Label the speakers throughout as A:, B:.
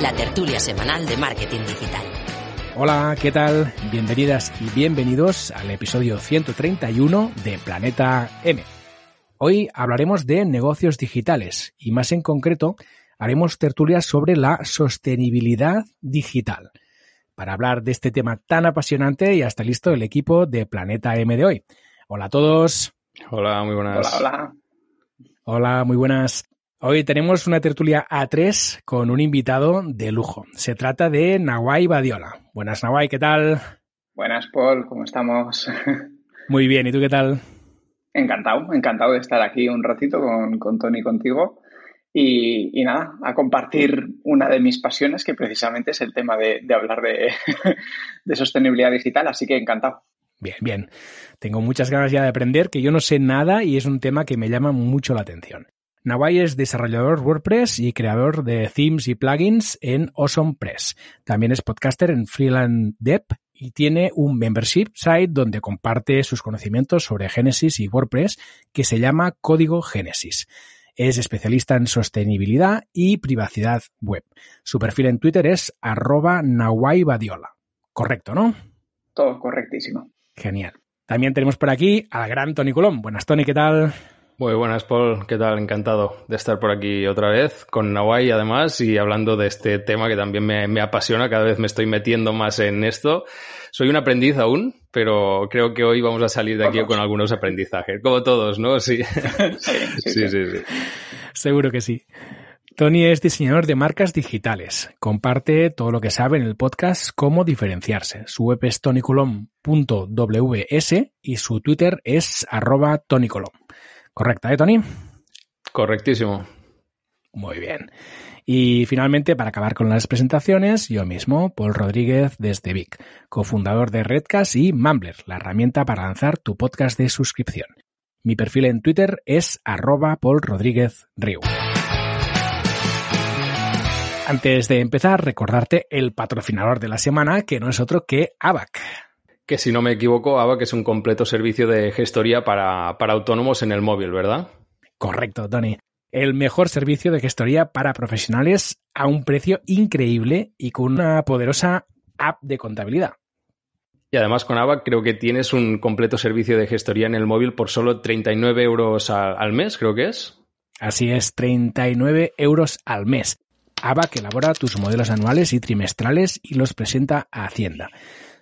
A: La tertulia semanal de marketing digital.
B: Hola, ¿qué tal? Bienvenidas y bienvenidos al episodio 131 de Planeta M. Hoy hablaremos de negocios digitales y más en concreto haremos tertulias sobre la sostenibilidad digital. Para hablar de este tema tan apasionante ya está listo el equipo de Planeta M de hoy. Hola a todos.
C: Hola, muy buenas.
D: Hola, hola.
B: Hola, muy buenas. Hoy tenemos una tertulia A3 con un invitado de lujo. Se trata de Nawai Badiola. Buenas, Nawai, ¿qué tal?
D: Buenas, Paul, ¿cómo estamos?
B: Muy bien, ¿y tú qué tal?
D: Encantado, encantado de estar aquí un ratito con, con Tony y contigo. Y, y, nada, a compartir una de mis pasiones, que precisamente es el tema de, de hablar de, de sostenibilidad digital, así que encantado.
B: Bien, bien. Tengo muchas ganas ya de aprender, que yo no sé nada y es un tema que me llama mucho la atención. Nawai es desarrollador WordPress y creador de themes y plugins en Awesome Press. También es podcaster en Freeland Dev y tiene un membership site donde comparte sus conocimientos sobre Genesis y WordPress que se llama Código Genesis. Es especialista en sostenibilidad y privacidad web. Su perfil en Twitter es arroba nawaibadiola. Correcto, ¿no?
D: Todo correctísimo.
B: Genial. También tenemos por aquí al gran Tony Colón. Buenas, Tony, ¿qué tal?
C: Muy buenas, Paul. ¿Qué tal? Encantado de estar por aquí otra vez con Nawai, además, y hablando de este tema que también me, me, apasiona. Cada vez me estoy metiendo más en esto. Soy un aprendiz aún, pero creo que hoy vamos a salir de aquí vamos. con algunos aprendizajes, como todos, ¿no? Sí.
D: Sí, sí,
C: sí.
B: Seguro que sí. Tony es diseñador de marcas digitales. Comparte todo lo que sabe en el podcast Cómo diferenciarse. Su web es tonycolom.ws y su Twitter es arroba tonycolom. Correcta, ¿eh, Tony?
C: Correctísimo.
B: Muy bien. Y finalmente, para acabar con las presentaciones, yo mismo, Paul Rodríguez desde Vic, cofundador de Redcast y Mumbler, la herramienta para lanzar tu podcast de suscripción. Mi perfil en Twitter es arroba Paul Rodríguez Riu. Antes de empezar, recordarte el patrocinador de la semana, que no es otro que ABAC
C: que si no me equivoco, ABAC es un completo servicio de gestoría para, para, autónomos en el móvil, ¿verdad?
B: Correcto, Tony. El mejor servicio de gestoría para profesionales a un precio increíble y con una poderosa app de contabilidad.
C: Y además con ABAC creo que tienes un completo servicio de gestoría en el móvil por solo 39 euros al, al mes, creo que es.
B: Así es, 39 euros al mes. ABAC elabora tus modelos anuales y trimestrales y los presenta a Hacienda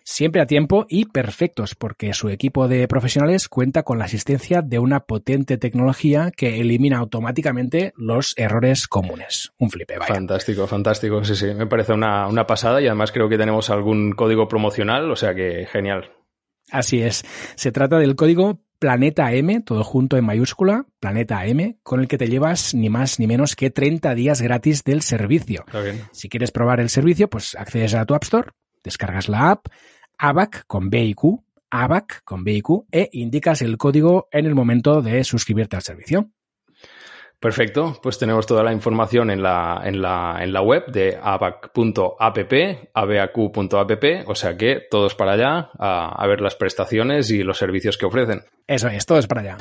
B: siempre a tiempo y perfectos, porque su equipo de profesionales cuenta con la asistencia de una potente tecnología que elimina automáticamente los errores comunes. Un flipe, vaya.
C: Fantástico, fantástico. Sí, sí, me parece una, una pasada y además creo que tenemos algún código promocional, o sea que genial.
B: Así es. Se trata del código Planeta M, todo junto en mayúscula, Planeta M, con el que te llevas ni más ni menos que 30 días gratis del servicio. Si quieres probar el servicio, pues accedes a tu App Store, descargas la app, ABAC con B y Q, ABAC con B y Q, e indicas el código en el momento de suscribirte al servicio.
C: Perfecto, pues tenemos toda la información en la, en la, en la web de abac.app, abaq.app, o sea que todos para allá a, a ver las prestaciones y los servicios que ofrecen.
B: Eso es, todos para allá.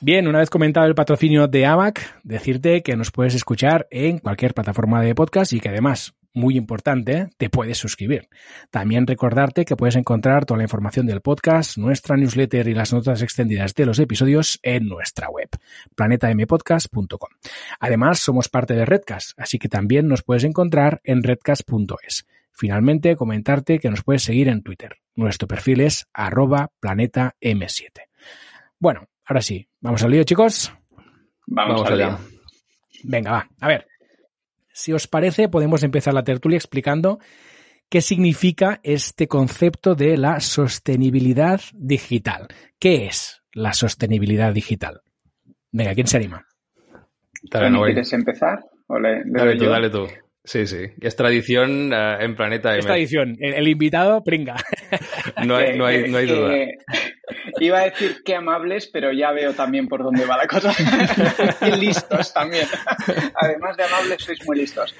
B: Bien, una vez comentado el patrocinio de ABAC, decirte que nos puedes escuchar en cualquier plataforma de podcast y que además muy importante, te puedes suscribir. También recordarte que puedes encontrar toda la información del podcast, nuestra newsletter y las notas extendidas de los episodios en nuestra web, planetampodcast.com. Además, somos parte de Redcast, así que también nos puedes encontrar en redcast.es. Finalmente, comentarte que nos puedes seguir en Twitter. Nuestro perfil es arroba planeta M7. Bueno, ahora sí, ¿vamos al lío, chicos?
D: Vamos, allá.
B: Venga, va. A ver, si os parece, podemos empezar la tertulia explicando qué significa este concepto de la sostenibilidad digital. ¿Qué es la sostenibilidad digital? Venga, ¿quién se anima?
D: ¿Quieres empezar?
C: dale tú, dale tú. Sí, sí. Es tradición eh, en Planeta
B: M. Es tradición. El, invitado, pringa.
C: no, hay, no, hay, no hay duda.
D: Iba a decir qué amables, pero ya veo también por dónde va la cosa. y listos también. Además de amables, sois muy listos.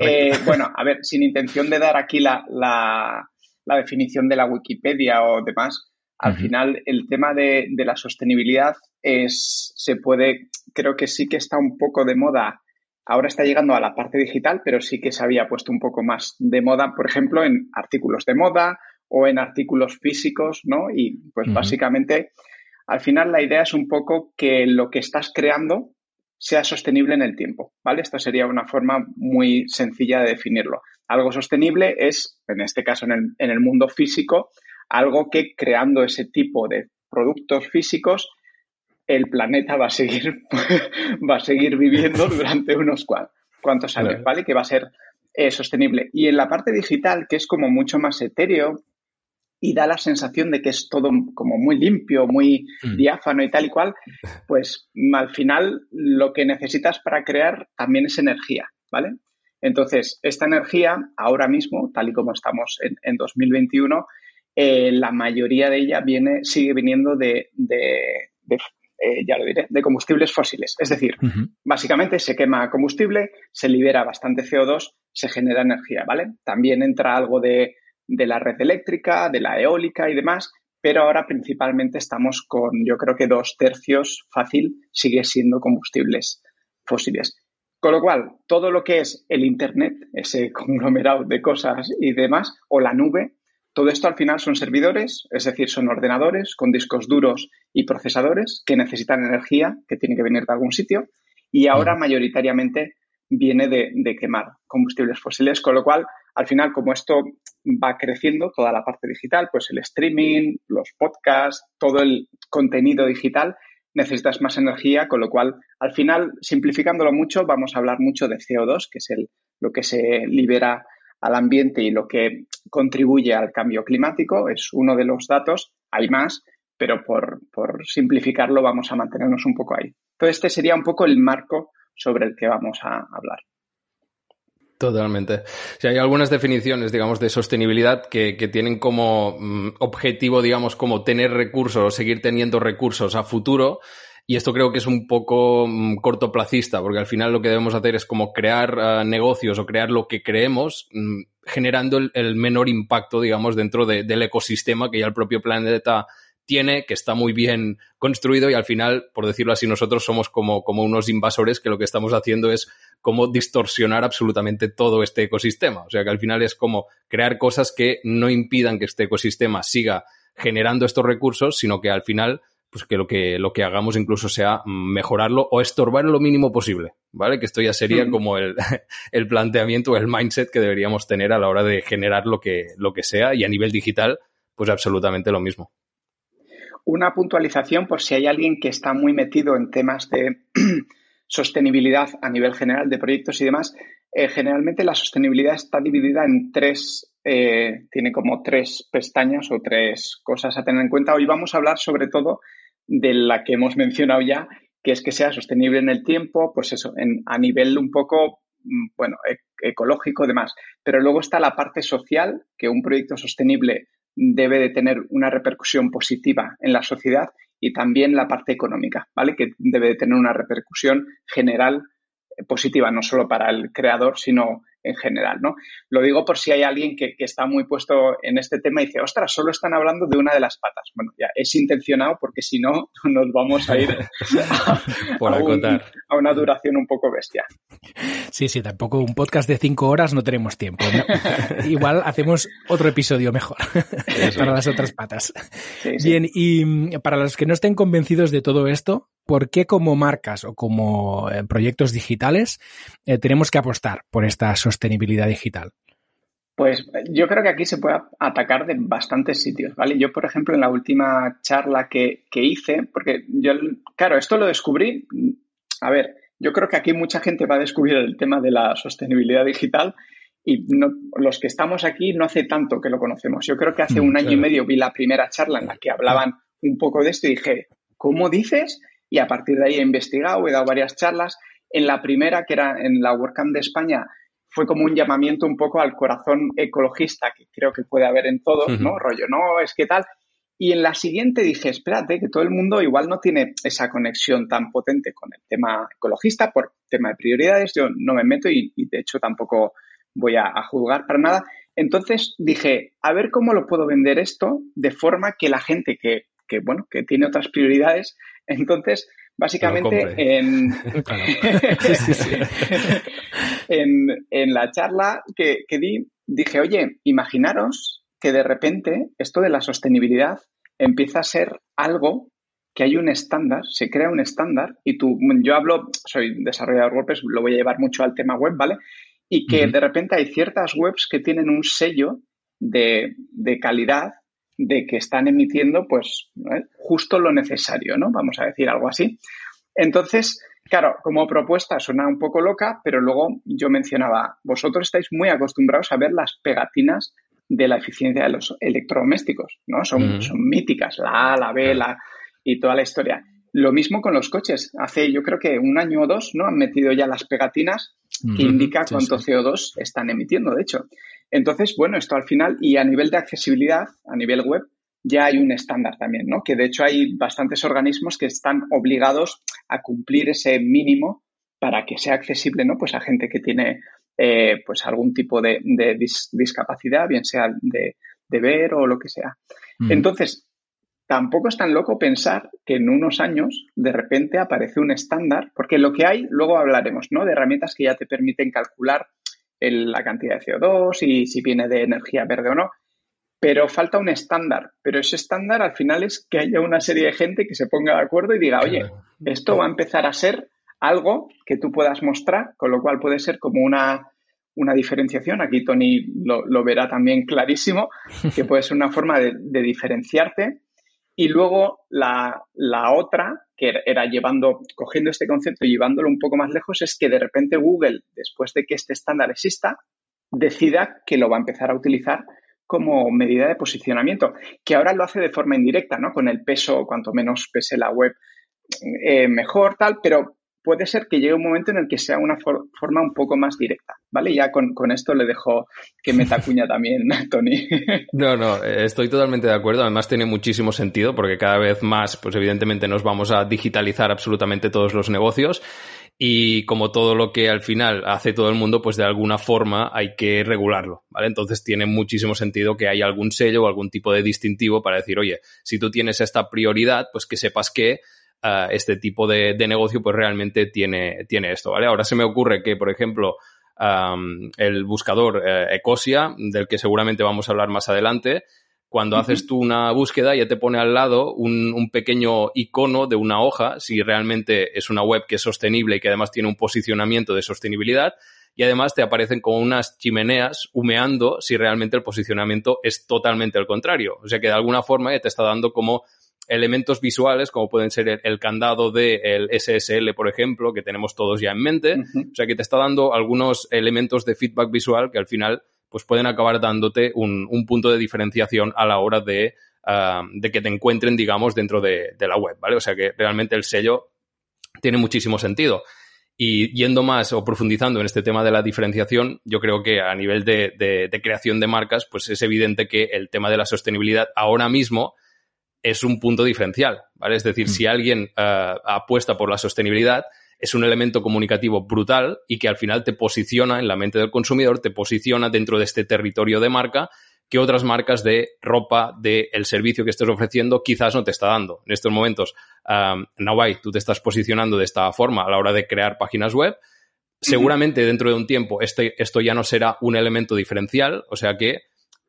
D: Eh, bueno, a ver, sin intención de dar aquí la, la, la definición de la Wikipedia o demás, al final el tema de, de la sostenibilidad es, se puede, creo que sí que está un poco de moda Ahora está llegando a la parte digital, pero sí que se había puesto un poco más de moda, por ejemplo, en artículos de moda o en artículos físicos, ¿no? Y pues básicamente, al final la idea es un poco que lo que estás creando sea sostenible en el tiempo, ¿vale? Esta sería una forma muy sencilla de definirlo. Algo sostenible es, en este caso en el, en el mundo físico, algo que creando ese tipo de productos físicos el planeta va a seguir, va a seguir viviendo durante unos cuantos años, ¿vale? Que va a ser eh, sostenible. Y en la parte digital, que es como mucho más etéreo y da la sensación de que es todo como muy limpio, muy mm. diáfano y tal y cual, pues al final lo que necesitas para crear también es energía, ¿vale? Entonces, esta energía, ahora mismo, tal y como estamos en, 2021, eh, la mayoría de ella viene, sigue viniendo de, eh, ya lo diré, de combustibles fósiles. Es decir, básicamente se quema combustible, se libera bastante CO2, se genera energía, ¿vale? También entra algo de, la red eléctrica, de la eólica y demás, pero ahora principalmente estamos con, yo creo que dos tercios fácil sigue siendo combustibles fósiles. Con lo cual, todo lo que es el Internet, ese conglomerado de cosas y demás, o la nube, todo esto al final son servidores, es decir, son ordenadores con discos duros y procesadores que necesitan energía, que tiene que venir de algún sitio, y ahora mayoritariamente viene de, quemar combustibles fósiles, con lo cual, al final, como esto va creciendo, toda la parte digital, pues el streaming, los podcasts, todo el contenido digital, necesitas más energía, con lo cual, al final, simplificándolo mucho, vamos a hablar mucho de CO2, que es lo que se libera al ambiente y lo que contribuye al cambio climático, es uno de los datos, hay más, pero por, simplificarlo vamos a mantenernos un poco ahí. Entonces, este sería un poco el marco sobre el que vamos a hablar.
C: Totalmente. Si hay algunas definiciones, digamos, de sostenibilidad que, tienen como mm, objetivo, digamos, como tener recursos o seguir teniendo recursos a futuro. Y esto creo que es un poco mm, cortoplacista, porque al final lo que debemos hacer es como crear ah, negocios o crear lo que creemos, mm, generando el, menor impacto, digamos, dentro del ecosistema que ya el propio planeta tiene, que está muy bien construido y al final, por decirlo así, nosotros somos como, como unos invasores que lo que estamos haciendo es como distorsionar absolutamente todo este ecosistema. O sea que al final es como crear cosas que no impidan que este ecosistema siga generando estos recursos, sino que al final pues que lo que lo que hagamos incluso sea mejorarlo o estorbar lo mínimo posible, ¿vale? Que esto ya sería como el, el planteamiento, el mindset que deberíamos tener a la hora de generar lo que, lo que sea y a nivel digital, pues absolutamente lo mismo.
D: Una puntualización por si hay alguien que está muy metido en temas de sostenibilidad a nivel general de proyectos y demás. Eh, generalmente la sostenibilidad está dividida en tres, eh, tiene como tres pestañas o tres cosas a tener en cuenta. Hoy vamos a hablar sobre todo de la que hemos mencionado ya, que es que sea sostenible en el tiempo, pues eso, a nivel un poco, mm, bueno, e, ecológico, demás. Pero luego está la parte social, que un proyecto sostenible debe de tener una repercusión positiva en la sociedad y también la parte económica, ¿vale? Que debe de tener una repercusión general eh, positiva, no solo para el creador, sino en general, ¿no? Lo digo por si hay alguien que, está muy puesto en este tema y dice, ostras, solo están hablando de una de las patas. Bueno, ya es intencionado porque si no nos vamos a ir a,
C: por
D: a una duración un poco bestia.
B: Sí, sí, tampoco un podcast de cinco horas no tenemos tiempo. Igual hacemos otro episodio mejor para las otras patas. Bien, y mm, para los que no estén convencidos de todo esto, ¿por qué como marcas o como eh, proyectos digitales eh, tenemos que apostar por esta sostenibilidad digital?
D: Pues yo creo que aquí se puede atacar de bastantes sitios, ¿vale? Yo, por ejemplo, en la última charla que, que hice, porque yo, claro, esto lo descubrí, a ver, yo creo que aquí mucha gente va a descubrir el tema de la sostenibilidad digital y los que estamos aquí no hace tanto que lo conocemos. Yo creo que hace mm, un año y medio vi la primera charla en la que hablaban un poco de esto y dije, ¿cómo dices? Y a partir de ahí he investigado, he dado varias charlas. En la primera, que era en la WordCamp de España, fue como un llamamiento un poco al corazón ecologista que creo que puede haber en todos, ¿no? Rollo, no, es que tal. Y en la siguiente dije, espérate, que todo el mundo igual no tiene esa conexión tan potente con el tema ecologista por tema de prioridades. Yo no me meto y de hecho tampoco voy a, juzgar para nada. Entonces dije, a ver cómo lo puedo vender esto de forma que la gente que, bueno, que tiene otras prioridades, entonces, básicamente en, en, la charla que, que di, dije, oye, imaginaros que de repente esto de la sostenibilidad empieza a ser algo que hay un estándar, se crea un estándar y tú, yo hablo, soy desarrollador WordPress, lo voy a llevar mucho al tema web, ¿vale? y que de repente hay ciertas webs que tienen un sello de, calidad de que están emitiendo pues justo lo necesario, ¿no? Vamos a decir algo así. Entonces, claro, como propuesta suena un poco loca, pero luego yo mencionaba, vosotros estáis muy acostumbrados a ver las pegatinas de la eficiencia de los electrodomésticos, ¿no? Son, son míticas, la A, la B, la y toda la historia. Lo mismo con los coches. Hace yo creo que un año o dos, ¿no? Han metido ya las pegatinas que indica cuánto CO2 están emitiendo, de hecho. Entonces, bueno, esto al final, y a nivel de accesibilidad, a nivel web, ya hay un estándar también, ¿no? Que de hecho hay bastantes organismos que están obligados a cumplir ese mínimo para que sea accesible, ¿no? Pues a gente que tiene eh, pues algún tipo de, discapacidad, bien sea de, ver o lo que sea. Entonces, tampoco es tan loco pensar que en unos años de repente aparece un estándar, porque lo que hay, luego hablaremos, ¿no? De herramientas que ya te permiten calcular la cantidad de CO2 y si viene de energía verde o no, pero falta un estándar. Pero ese estándar al final es que haya una serie de gente que se ponga de acuerdo y diga, oye, esto va a empezar a ser algo que tú puedas mostrar, con lo cual puede ser como una, una diferenciación. Aquí Tony lo, verá también clarísimo, que puede ser una forma de, de diferenciarte y luego la, otra, que era llevando, cogiendo este concepto y llevándolo un poco más lejos, es que de repente Google, después de que este estándar exista, decida que lo va a empezar a utilizar como medida de posicionamiento, que ahora lo hace de forma indirecta, ¿no? Con el peso, cuanto menos pese la web, eh, mejor, tal, pero puede ser que llegue un momento en el que sea una forma un poco más directa, ¿vale? Ya con, esto le dejo que me tacuña también, Tony.
C: no, no, estoy totalmente de acuerdo. Además tiene muchísimo sentido porque cada vez más, pues evidentemente nos vamos a digitalizar absolutamente todos los negocios y como todo lo que al final hace todo el mundo, pues de alguna forma hay que regularlo, ¿vale? Entonces tiene muchísimo sentido que haya algún sello o algún tipo de distintivo para decir, oye, si tú tienes esta prioridad, pues que sepas que este tipo de, negocio pues realmente tiene, tiene esto, ¿vale? Ahora se me ocurre que, por ejemplo, el buscador eh, Ecosia, del que seguramente vamos a hablar más adelante, cuando haces tú una búsqueda ya te pone al lado un, un, pequeño icono de una hoja, si realmente es una web que es sostenible y que además tiene un posicionamiento de sostenibilidad, y además te aparecen como unas chimeneas humeando si realmente el posicionamiento es totalmente el contrario. O sea que de alguna forma ya te está dando como elementos visuales, como pueden ser el, candado del SSL, por ejemplo, que tenemos todos ya en mente. O sea, que te está dando algunos elementos de feedback visual que al final pues pueden acabar dándote un, punto de diferenciación a la hora de, ah, de que te encuentren, digamos, dentro de, la web, ¿vale? O sea que realmente el sello tiene muchísimo sentido. Y yendo más o profundizando en este tema de la diferenciación, yo creo que a nivel de, de creación de marcas, pues es evidente que el tema de la sostenibilidad ahora mismo es un punto diferencial, ¿vale? Es decir, si mm. alguien eh, apuesta por la sostenibilidad, es un elemento comunicativo brutal y que al final te posiciona en la mente del consumidor, te posiciona dentro de este territorio de marca que otras marcas de ropa, del el servicio que estés ofreciendo, quizás no te está dando. En estos momentos, um, Nawai, tú te estás posicionando de esta forma a la hora de crear páginas web. Seguramente dentro de un tiempo este, esto ya no será un elemento diferencial, o sea que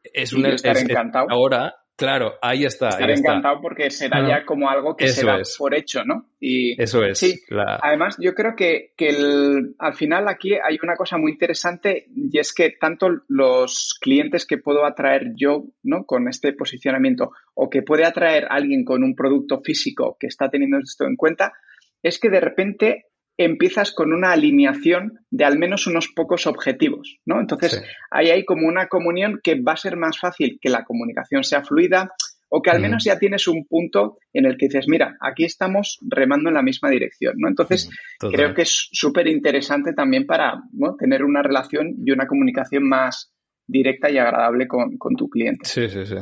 C: es un es,
D: encantado.
C: ahora Claro, ahí está.
D: Estaré encantado porque será ya como algo que se da por hecho, ¿no?
C: Y, Eso es.
D: Sí, además yo creo que, que al final aquí hay una cosa muy interesante y es que tanto los clientes que puedo atraer yo, ¿no? Con este posicionamiento o que puede atraer alguien con un producto físico que está teniendo esto en cuenta, es que de repente empiezas con una alineación de al menos unos pocos objetivos, ¿no? Entonces, ahí hay como una comunión que va a ser más fácil que la comunicación sea fluida o que al menos ya tienes un punto en el que dices, mira, aquí estamos remando en la misma dirección, ¿no? Entonces, creo que es súper interesante también para tener una relación y una comunicación más, directa y agradable con, tu cliente.
C: Sí, sí, sí.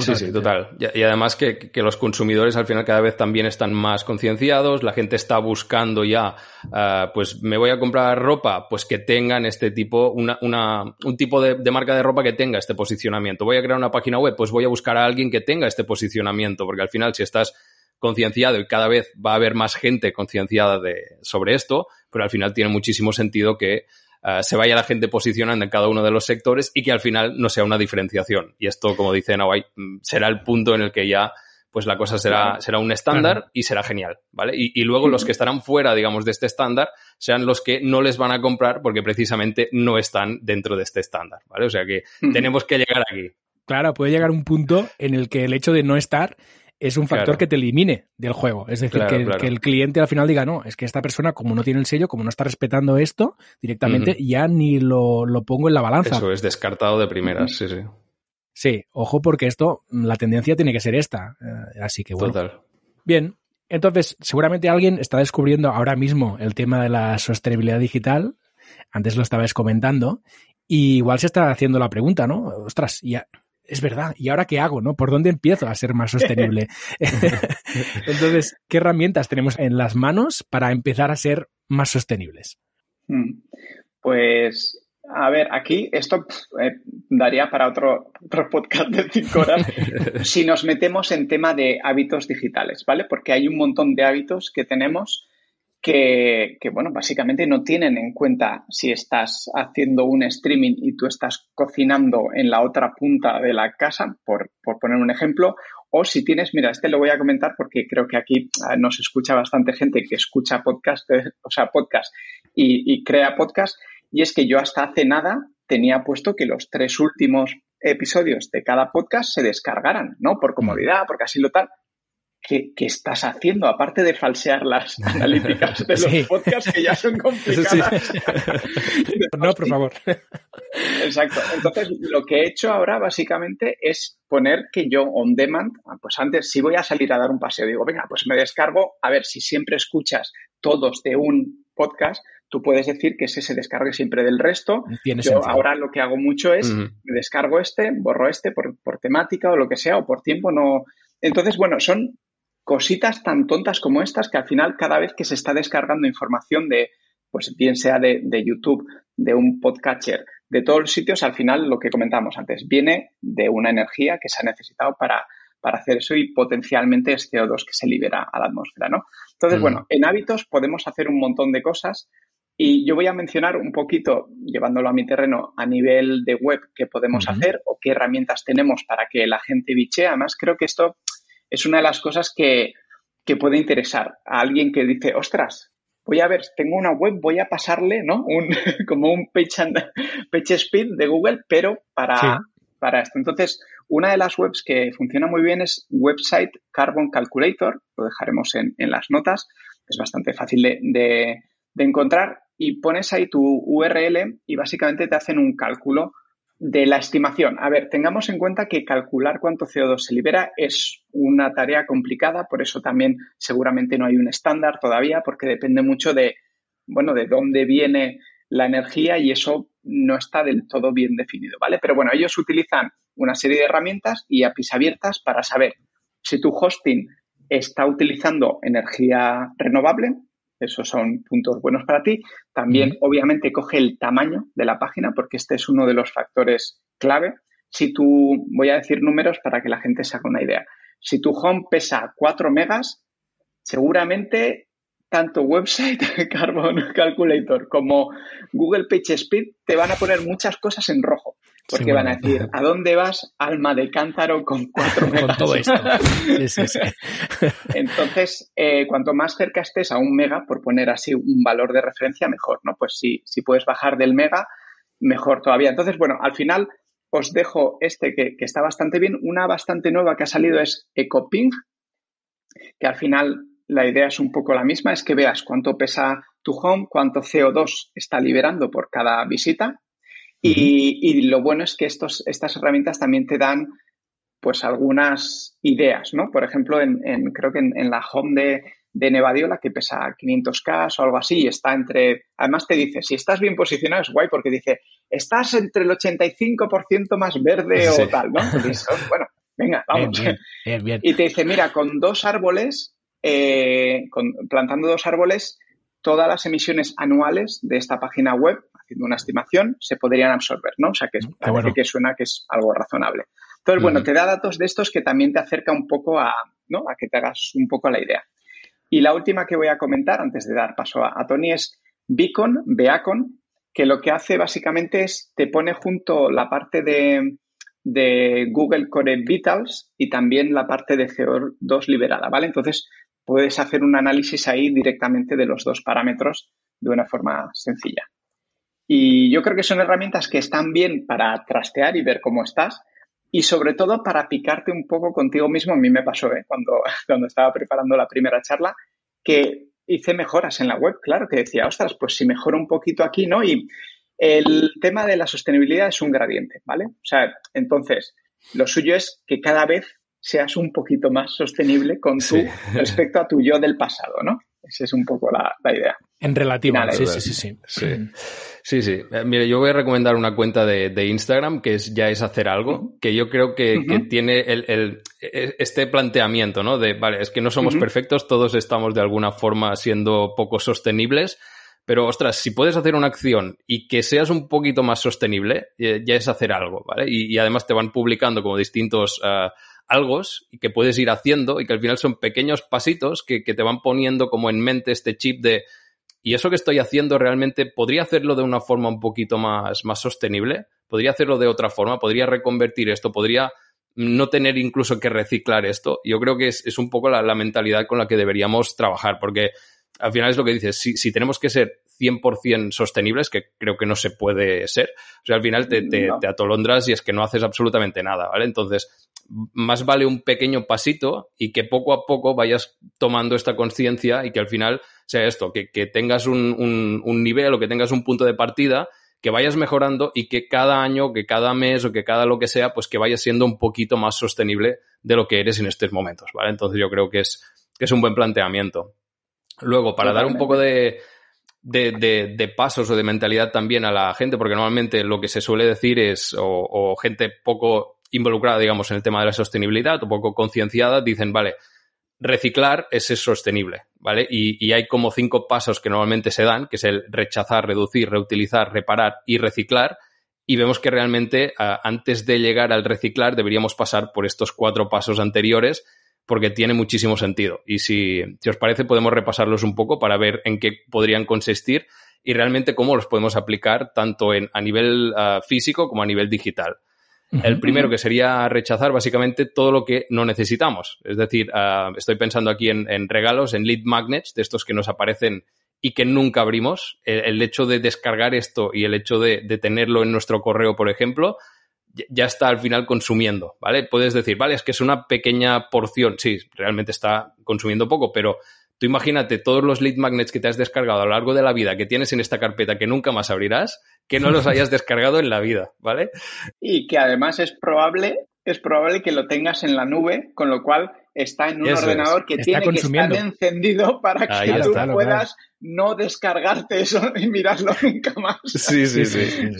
C: Sí, sí, total. Y, además que, los consumidores al final cada vez también están más concienciados, la gente está buscando ya, ah, pues me voy a comprar ropa, pues que tengan este tipo, una, una, un tipo de, de, marca de ropa que tenga este posicionamiento. Voy a crear una página web, pues voy a buscar a alguien que tenga este posicionamiento, porque al final si estás concienciado y cada vez va a haber más gente concienciada sobre esto, pero al final tiene muchísimo sentido que eh, se vaya la gente posicionando en cada uno de los sectores y que al final no sea una diferenciación. Y esto, como dice Nawai, mm, será el punto en el que ya pues la cosa será, será un estándar y será genial, ¿vale? Y, luego los que estarán fuera, digamos, de este estándar sean los que no les van a comprar porque precisamente no están dentro de este estándar, ¿vale? O sea que tenemos que llegar aquí.
B: Claro, puede llegar un punto en el que el hecho de no estar es un factor que te elimine del juego. Es decir, que, el cliente al final diga, no, es que esta persona, como no tiene el sello, como no está respetando esto directamente, ya ni lo, pongo en la balanza.
C: Eso es descartado de primeras, sí, sí.
B: Sí, ojo, porque esto, la tendencia tiene que ser esta. Eh, así que bueno.
C: Total.
B: Bien, entonces, seguramente alguien está descubriendo ahora mismo el tema de la sostenibilidad digital. Antes lo estabas comentando. Y igual se está haciendo la pregunta, ¿no? Ostras, ya, es verdad, ¿y ahora qué hago? ¿no? ¿Por dónde empiezo a ser más sostenible? Entonces, ¿qué herramientas tenemos en las manos para empezar a ser más sostenibles?
D: Hmm. Pues, a ver, aquí esto eh, daría para otro, otro podcast de cinco horas si nos metemos en tema de hábitos digitales, ¿vale? Porque hay un montón de hábitos que tenemos que, bueno, básicamente no tienen en cuenta si estás haciendo un streaming y tú estás cocinando en la otra punta de la casa, por, poner un ejemplo, o si tienes, mira, este lo voy a comentar porque creo que aquí ah, nos escucha bastante gente que escucha podcast, eh, o sea, podcast y, y crea podcast, y es que yo hasta hace nada tenía puesto que los tres últimos episodios de cada podcast se descargaran, ¿no? Por comodidad, porque así lo tal. ¿Qué, estás haciendo? Aparte de falsear las analíticas de los podcasts que ya son complicadas.
B: no, por favor.
D: Exacto. Entonces, lo que he hecho ahora básicamente es poner que yo on demand, ah, pues antes si voy a salir a dar un paseo, digo, venga, pues me descargo, a ver, si siempre escuchas todos de un podcast, tú puedes decir que ese se descargue siempre del resto. Yo ahora lo que hago mucho es, me descargo este, borro este por, por temática o lo que sea, o por tiempo, no. Entonces, bueno, son cositas tan tontas como estas que al final cada vez que se está descargando información de, pues bien sea de, YouTube, de un podcatcher, de todos los sitios, al final lo que comentamos antes, viene de una energía que se ha necesitado para, para hacer eso y potencialmente es CO2 que se libera a la atmósfera, ¿no? Entonces, bueno, en hábitos podemos hacer un montón de cosas y yo voy a mencionar un poquito, llevándolo a mi terreno, a nivel de web, qué podemos hacer o qué herramientas tenemos para que la gente biche. Además, creo que esto es una de las cosas que, puede interesar a alguien que dice, ostras, voy a ver, tengo una web, voy a pasarle, ¿no? Un, como un page, and, page speed de Google, pero para, para esto. Entonces, una de las webs que funciona muy bien es website Carbon Calculator, lo dejaremos en, las notas, es bastante fácil de, de, encontrar y pones ahí tu URL y básicamente te hacen un cálculo de la estimación. A ver, tengamos en cuenta que calcular cuánto CO2 se libera es una tarea complicada, por eso también seguramente no hay un estándar todavía, porque depende mucho de, bueno, de dónde viene la energía y eso no está del todo bien definido, ¿vale? Pero bueno, ellos utilizan una serie de herramientas y APIs abiertas para saber si tu hosting está utilizando energía renovable, Esos son puntos buenos para ti. También, obviamente, coge el tamaño de la página, porque este es uno de los factores clave. Si tú, voy a decir números para que la gente se haga una idea. Si tu home pesa 4 megas, seguramente tanto website Carbon Calculator como Google PageSpeed te van a poner muchas cosas en rojo. Porque van a decir, ¿a dónde vas, alma de cántaro, con cuatro megas?
B: con todo esto.
D: Entonces, eh, cuanto más cerca estés a un mega, por poner así un valor de referencia, mejor, ¿no? Pues si, si puedes bajar del mega, mejor todavía. Entonces, bueno, al final os dejo este que, que está bastante bien. Una bastante nueva que ha salido es EcoPing, que al final la idea es un poco la misma, es que veas cuánto pesa tu home, cuánto CO2 está liberando por cada visita. Y, lo bueno es que estos, estas herramientas también te dan pues algunas ideas, ¿no? Por ejemplo, en, creo que en, la home de, de Nevadiola, que pesa 500K o algo así, y está entre, además te dice, si estás bien posicionado es guay porque dice, estás entre el 85% más verde o tal, ¿no? bueno, venga, vamos. Y te dice, mira, con dos árboles eh, plantando dos árboles, todas las emisiones anuales de esta página web, haciendo una estimación, se podrían absorber, ¿no? O sea, que parece que suena que es algo razonable. Entonces, bueno, te da datos de estos que también te acerca un poco a, ¿no? A que te hagas un poco la idea. Y la última que voy a comentar, antes de dar paso a, Tony, es Beacon, Beacon, que lo que hace básicamente es te pone junto la parte de, de Google Core Vitals y también la parte de CO2 liberada, ¿vale? Entonces, puedes hacer un análisis ahí directamente de los dos parámetros de una forma sencilla. Y yo creo que son herramientas que están bien para trastear y ver cómo estás y sobre todo para picarte un poco contigo mismo. A mí me pasó ¿eh? cuando, cuando estaba preparando la primera charla que hice mejoras en la web, claro, que decía, ostras, pues si mejoro un poquito aquí, ¿no? Y el tema de la sostenibilidad es un gradiente, ¿vale? O sea, entonces, lo suyo es que cada vez seas un poquito más sostenible con tu respecto a tu yo del pasado, ¿no? Esa es un poco la, idea.
B: En relativo, sí, sí, sí, sí,
C: sí. Sí, eh, Mire, yo voy a recomendar una cuenta de, Instagram que es ya es hacer algo, que yo creo que, tiene el, e, este planteamiento, ¿no? De, vale, es que no somos perfectos, todos estamos de alguna forma siendo poco sostenibles, pero ostras, si puedes hacer una acción y que seas un poquito más sostenible, eh, ya es hacer algo, ¿vale? Y, además te van publicando como distintos... Ah, algo que puedes ir haciendo y que al final son pequeños pasitos que, te van poniendo como en mente este chip de y eso que estoy haciendo realmente podría hacerlo de una forma un poquito más, más sostenible, podría hacerlo de otra forma, podría reconvertir esto, podría no tener incluso que reciclar esto. Yo creo que es, un poco la, mentalidad con la que deberíamos trabajar, porque al final es lo que dices, si, si tenemos que ser 100% sostenibles, que creo que no se puede ser, o sea, al final te, te, te, atolondras y es que no haces absolutamente nada, ¿vale? Entonces, más vale un pequeño pasito y que poco a poco vayas tomando esta conciencia y que al final sea esto, que, tengas un, nivel o que tengas un punto de partida, que vayas mejorando y que cada año, que cada mes o que cada lo que sea, pues que vayas siendo un poquito más sostenible de lo que eres en estos momentos, ¿vale? Entonces yo creo que es, que es un buen planteamiento. Luego, para dar un poco de, de, pasos o de mentalidad también a la gente, porque normalmente lo que se suele decir es, o gente poco involucrada, digamos, en el tema de la sostenibilidad, un poco concienciada, dicen, vale, reciclar es sostenible, ¿vale? Y, hay como cinco pasos que normalmente se dan, que es el rechazar, reducir, reutilizar, reparar y reciclar. Y vemos que realmente antes de llegar al reciclar deberíamos pasar por estos cuatro pasos anteriores porque tiene muchísimo sentido. Y si, os parece, podemos repasarlos un poco para ver en qué podrían consistir y realmente cómo los podemos aplicar tanto en, a nivel ah, físico como a nivel digital. El primero que sería rechazar básicamente todo lo que no necesitamos. Es decir, ah, estoy pensando aquí en, regalos, en lead magnets, de estos que nos aparecen y que nunca abrimos. El, hecho de descargar esto y el hecho de, tenerlo en nuestro correo, por ejemplo, ya está al final consumiendo, ¿vale? Puedes decir, vale, es que es una pequeña porción. Sí, realmente está consumiendo poco, pero Tú imagínate todos los lead magnets que te has descargado a lo largo de la vida que tienes en esta carpeta que nunca más abrirás, que no los hayas descargado en la vida, ¿vale?
D: Y que además es probable, es probable que lo tengas en la nube, con lo cual está en un ordenador que tiene que estar encendido para que tú puedas no descargarte eso y mirarlo nunca más.
C: Sí, sí, sí.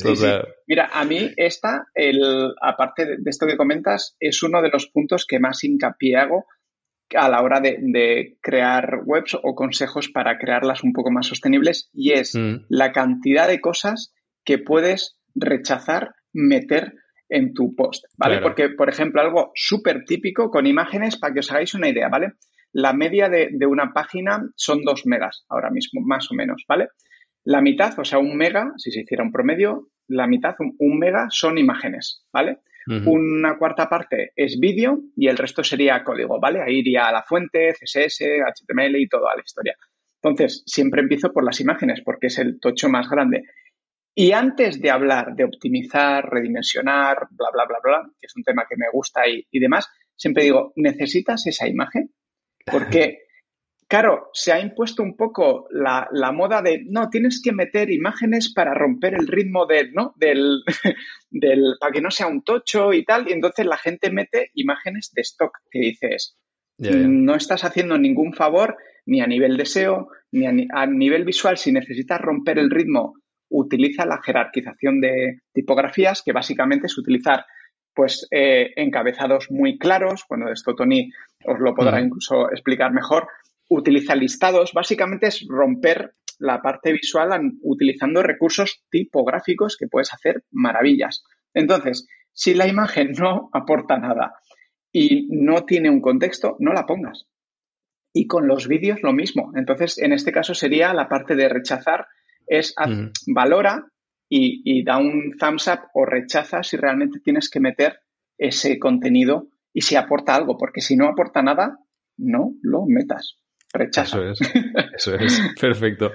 D: Mira, a mí esta, el, aparte de esto que comentas, es uno de los puntos que más hincapié hago a la hora de, crear webs o consejos para crearlas un poco más sostenibles y es mm. la cantidad de cosas que puedes rechazar meter en tu post, ¿vale? Porque, por ejemplo, algo súper típico con imágenes, para que os hagáis una idea, ¿vale? La media de, una página son dos megas ahora mismo, más o menos, ¿vale? La mitad, o sea, un mega, si se hiciera un promedio, la mitad, un, mega, son imágenes, ¿vale? Una cuarta parte es vídeo y el resto sería código, ¿vale? Ahí iría la fuente, CSS, HTML y toda la historia. Entonces, siempre empiezo por las imágenes porque es el tocho más grande. Y antes de hablar de optimizar, redimensionar, bla, bla, bla, bla, que es un tema que me gusta y, y demás, siempre digo, ¿necesitas esa imagen? Porque, claro, se ha impuesto un poco la, moda de, no, tienes que meter imágenes para romper el ritmo del, ¿no? Del, del, para que no sea un tocho y tal, y entonces la gente mete imágenes de stock que dices, no estás haciendo ningún favor ni a nivel de SEO, ni a nivel visual, si necesitas romper el ritmo utiliza la jerarquización de tipografías, que básicamente es utilizar pues eh, encabezados muy claros, bueno, esto Tony os lo podrá incluso explicar mejor, utiliza listados, básicamente es romper la parte visual utilizando recursos tipográficos que puedes hacer maravillas. Entonces, si la imagen no aporta nada y no tiene un contexto, no la pongas. Y con los vídeos lo mismo. Entonces, en este caso sería la parte de rechazar es valora y, da un thumbs up o rechaza si realmente tienes que meter ese contenido y si aporta algo, porque si no aporta nada, no lo metas. Rechaza.
C: Eso es, eso es, perfecto.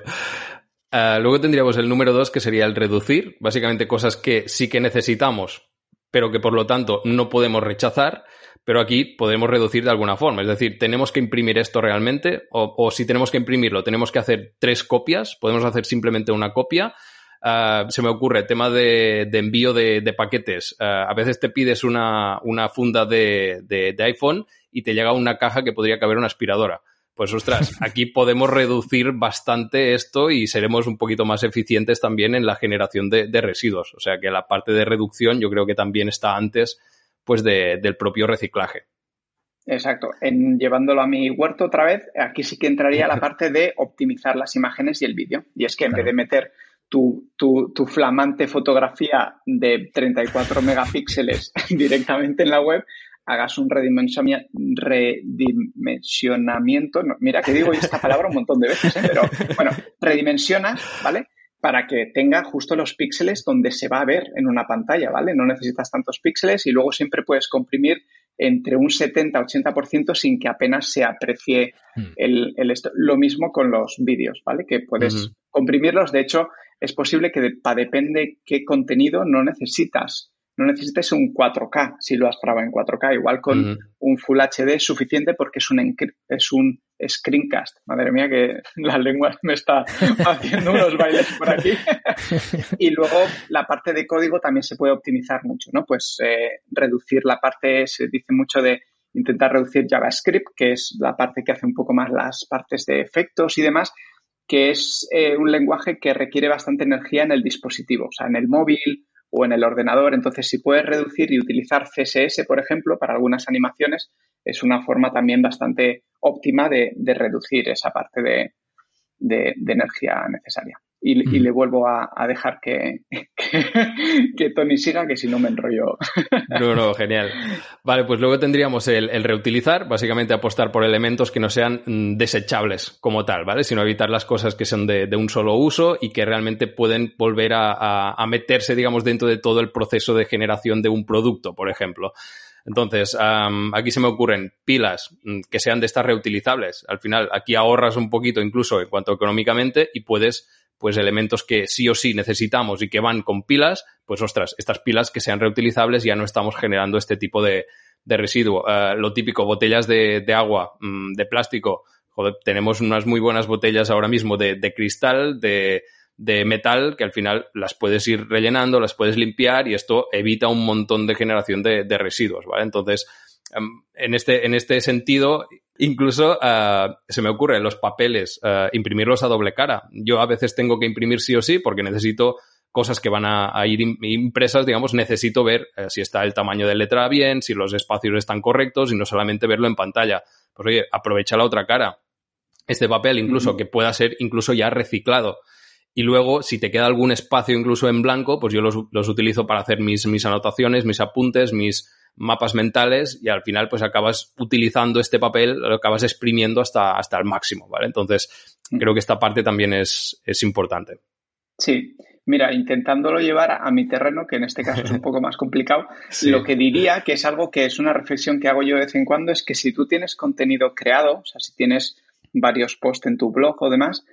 C: Ah, luego tendríamos el número dos, que sería el reducir, básicamente cosas que sí que necesitamos, pero que por lo tanto no podemos rechazar pero aquí podemos reducir de alguna forma. Es decir, tenemos que imprimir esto realmente, o, si tenemos que imprimirlo, tenemos que hacer tres copias, podemos hacer simplemente una copia. Ah, se me ocurre tema de, envío de, paquetes. Ah, a veces te pides una, funda de, iPhone y te llega una caja que podría caber una aspiradora. Pues ostras, aquí podemos reducir bastante esto y seremos un poquito más eficientes también en la generación de, residuos. O sea que la parte de reducción yo creo que también está antes pues del propio reciclaje.
D: Exacto. En, llevándolo a mi huerto otra vez, aquí sí que entraría la parte de optimizar las imágenes y el vídeo. Y es que en vez de meter tu, tu, tu, flamante fotografía de 34 megapíxeles directamente en la web, hagas un redimensionamiento. mira que digo esta palabra un montón de veces, ¿eh? pero bueno, redimensionas, ¿vale? para que tenga justo los píxeles donde se va a ver en una pantalla, ¿vale? No necesitas tantos píxeles y luego siempre puedes comprimir entre un 70-80% sin que apenas se aprecie hmm. el, el Lo mismo con los vídeos, ¿vale? Que puedes comprimirlos. De hecho, es posible que para depende qué contenido no necesitas no necesites un 4K si lo has grabado en 4K. Igual con un Full HD es suficiente porque es un, es un screencast. Madre mía, que la lengua me está haciendo unos bailes por aquí. y luego la parte de código también se puede optimizar mucho, ¿no? Pues eh, reducir la parte, se dice mucho de intentar reducir JavaScript, que es la parte que hace un poco más las partes de efectos y demás, que es eh, un lenguaje que requiere bastante energía en el dispositivo, o sea, en el móvil o en el ordenador. Entonces, si puedes reducir y utilizar CSS, por ejemplo, para algunas animaciones, es una forma también bastante óptima de, reducir esa parte de energía necesaria y, mm. le vuelvo a, dejar que, que, Tony siga, que si no me enrollo.
C: No, no, genial. Vale, pues luego tendríamos el, reutilizar, básicamente apostar por elementos que no sean mm, desechables como tal, ¿vale? Sino evitar las cosas que son de, un solo uso y que realmente pueden volver a, meterse, digamos, dentro de todo el proceso de generación de un producto, por ejemplo. Entonces, aquí se me ocurren pilas mm, que sean de estas reutilizables. Al final, aquí ahorras un poquito incluso en cuanto económicamente y puedes pues elementos que sí o sí necesitamos y que van con pilas, pues ostras, estas pilas que sean reutilizables ya no estamos generando este tipo de, residuo. Eh, lo típico, botellas de, agua, mm, de plástico. Joder, tenemos unas muy buenas botellas ahora mismo de, cristal, de, metal, que al final las puedes ir rellenando, las puedes limpiar y esto evita un montón de generación de, residuos, ¿vale? Entonces, em, en este, en este sentido, Incluso uh, se me ocurre los papeles, uh, imprimirlos a doble cara. Yo a veces tengo que imprimir sí o sí porque necesito cosas que van a, ir impresas, digamos, necesito ver uh, si está el tamaño de letra bien, si los espacios están correctos y no solamente verlo en pantalla. pues oye, aprovecha la otra cara. Este papel incluso que pueda ser incluso ya reciclado. Y luego, si te queda algún espacio incluso en blanco, pues yo los, los utilizo para hacer mis, mis anotaciones, mis apuntes, mis mapas mentales y al final pues acabas utilizando este papel, lo acabas exprimiendo hasta, hasta el máximo, ¿vale? Entonces, creo que esta parte también es, es importante.
D: Sí, Mira, intentándolo llevar a, mi terreno, que en este caso es un poco más complicado, lo que diría que es algo que es una reflexión que hago yo de vez en cuando, es que si tú tienes contenido creado, o sea, si tienes varios posts en tu blog o demás,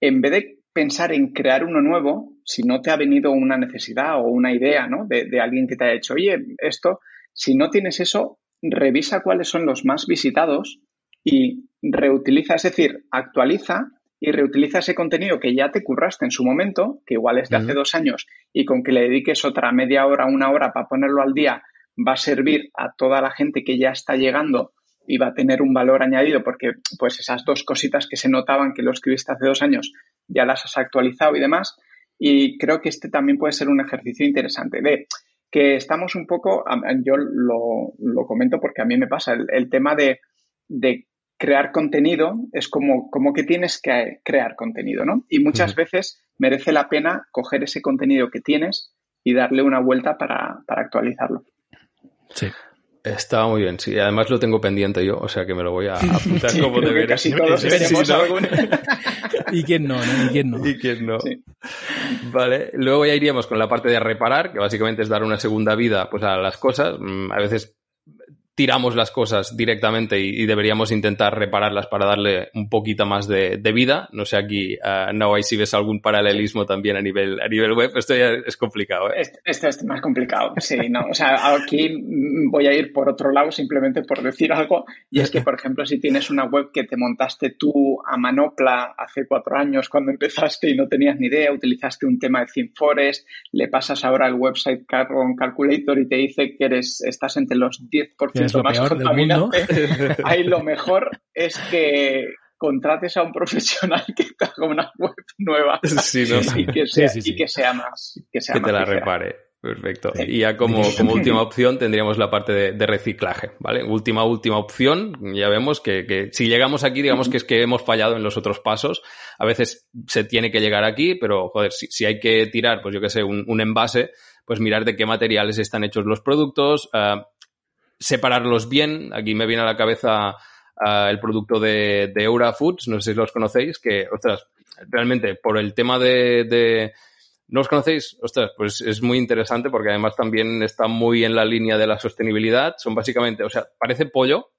D: en vez de pensar en crear uno nuevo, si no te ha venido una necesidad o una idea, ¿no? De, de alguien que te ha dicho, oye, esto, si no tienes eso, revisa cuáles son los más visitados y reutiliza, es decir, actualiza y reutiliza ese contenido que ya te curraste en su momento, que igual es de hace dos años, y con que le dediques otra media hora, una hora para ponerlo al día, va a servir a toda la gente que ya está llegando y va a tener un valor añadido porque pues esas dos cositas que se notaban que lo escribiste hace dos años ya las has actualizado y demás. Y creo que este también puede ser un ejercicio interesante de que estamos un poco, yo lo, comento porque a mí me pasa, el, tema de, de crear contenido es como, como que tienes que crear contenido, ¿no? Y muchas veces merece la pena coger ese contenido que tienes y darle una vuelta para, actualizarlo.
C: Sí. Está muy bien, sí. Además lo tengo pendiente yo, o sea que me lo voy a apuntar como deberes.
D: Casi todos tenemos
B: ¿Y quién no, ¿Y quién no?
C: ¿Y quién no? Vale. Luego ya iríamos con la parte de reparar, que básicamente es dar una segunda vida pues, a las cosas. Mm, a veces tiramos las cosas directamente y, deberíamos intentar repararlas para darle un poquito más de, vida. No sé aquí, uh, no hay si ves algún paralelismo también a nivel, a nivel web. Esto ya es complicado. ¿eh?
D: Esto, es más complicado, sí, no. O sea, aquí voy a ir por otro lado simplemente por decir algo. Y es que, por ejemplo, si tienes una web que te montaste tú a manopla hace cuatro años cuando empezaste y no tenías ni idea, utilizaste un tema de ThemeForest, le pasas ahora al website Carbon Calculator y te dice que eres, estás entre los 10%
B: es lo peor del mundo.
D: Ahí lo mejor es que contrates a un profesional que te haga una web nueva y, que sea, más que, sea
C: que te la repare. Perfecto. Y ya como, como última opción tendríamos la parte de, reciclaje, ¿vale? Última, última opción. Ya vemos que, si llegamos aquí, digamos que es que hemos fallado en los otros pasos. A veces se tiene que llegar aquí, pero joder, si, hay que tirar, pues yo que sé, un, envase, pues mirar de qué materiales están hechos los productos, ah, separarlos bien. Aquí me viene a la cabeza ah, el producto de, de, Eura Foods, no sé si los conocéis, que, ostras, realmente por el tema de, ¿No os conocéis? Ostras, pues es muy interesante porque además también está muy en la línea de la sostenibilidad. Son básicamente, o sea, parece pollo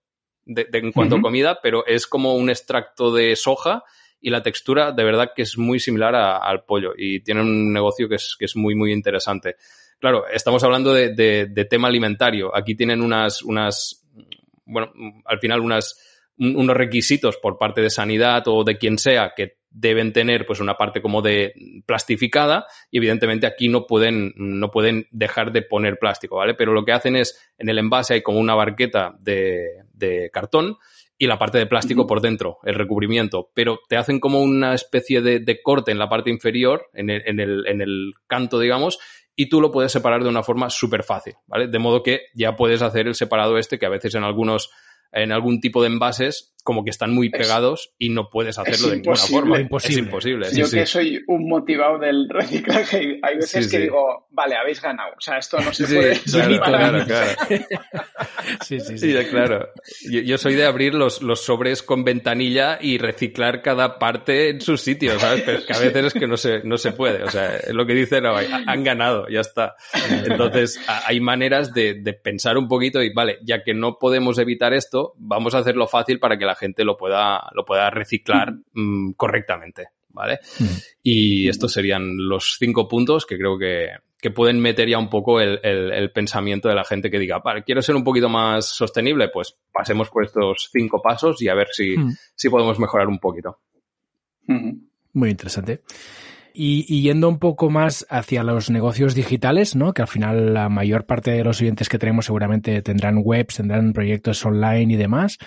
C: de, en cuanto a comida, pero es como un extracto de soja y la textura de verdad que es muy similar al pollo y tiene un negocio que es, que es muy, muy interesante. Claro, estamos hablando de, tema alimentario. Aquí tienen unas, unas, bueno, al final unas, unos requisitos por parte de sanidad o de quien sea que deben tener pues una parte como de plastificada y evidentemente aquí no pueden, no pueden dejar de poner plástico, ¿vale? Pero lo que hacen es en el envase hay como una barqueta de, de cartón y la parte de plástico por dentro, el recubrimiento, pero te hacen como una especie de, de corte en la parte inferior, en el, en el, en el canto, digamos, y tú lo puedes separar de una forma súper fácil, ¿vale? De modo que ya puedes hacer el separado este que a veces en algunos en algún tipo de envases como que están muy pegados y no puedes hacerlo de ninguna forma. Es imposible.
D: Yo que soy un motivado del reciclaje, hay veces que digo, vale, habéis ganado. O sea, esto no se puede.
C: Claro, claro, claro. sí, sí, sí. claro. Yo, soy de abrir los, los sobres con ventanilla y reciclar cada parte en su sitio, ¿sabes? Pero es que a veces es que no se, no se puede. O sea, es lo que dice no, han ganado, ya está. Entonces, hay maneras de, de pensar un poquito y, vale, ya que no podemos evitar esto, vamos a hacerlo fácil para que la gente lo pueda, lo pueda reciclar mm, correctamente, ¿vale? Y estos serían los cinco puntos que creo que, pueden meter ya un poco el, pensamiento de la gente que diga, vale, quiero ser un poquito más sostenible, pues pasemos por estos cinco pasos y a ver si, si podemos mejorar un poquito.
B: Muy interesante. Y, yendo un poco más hacia los negocios digitales, ¿no? Que al final la mayor parte de los oyentes que tenemos seguramente tendrán webs, tendrán proyectos online y demás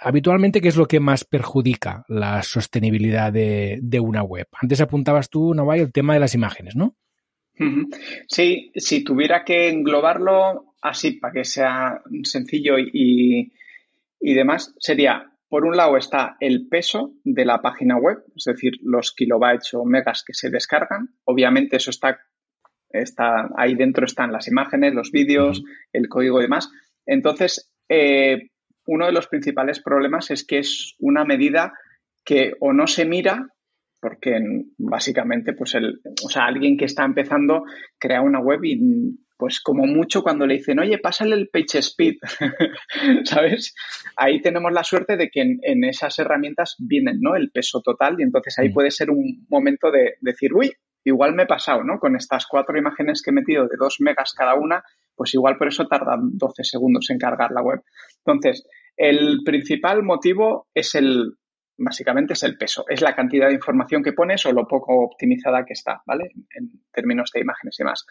B: habitualmente, ¿qué es lo que más perjudica la sostenibilidad de, una web? Antes apuntabas tú, Navai, el tema de las imágenes, ¿no?
D: Sí, si tuviera que englobarlo así para que sea sencillo y, demás, sería por un lado está el peso de la página web, es decir, los kilobytes o megas que se descargan. Obviamente eso está, está ahí dentro están las imágenes, los vídeos, el código y demás. Entonces, eh, uno de los principales problemas es que es una medida que o no se mira porque básicamente, pues el, o sea, alguien que está empezando crea una web y pues como mucho cuando le dicen, oye, pásale el page speed, ¿sabes? Ahí tenemos la suerte de que en, esas herramientas vienen, ¿no? El peso total y entonces ahí mm. puede ser un momento de, decir, uy, igual me he pasado, ¿no? Con estas cuatro imágenes que he metido de dos megas cada una, pues igual por eso tarda 12 segundos en cargar la web. Entonces, el principal motivo es el, básicamente es el peso, es la cantidad de información que pones o lo poco optimizada que está, ¿vale? En términos de imágenes y demás.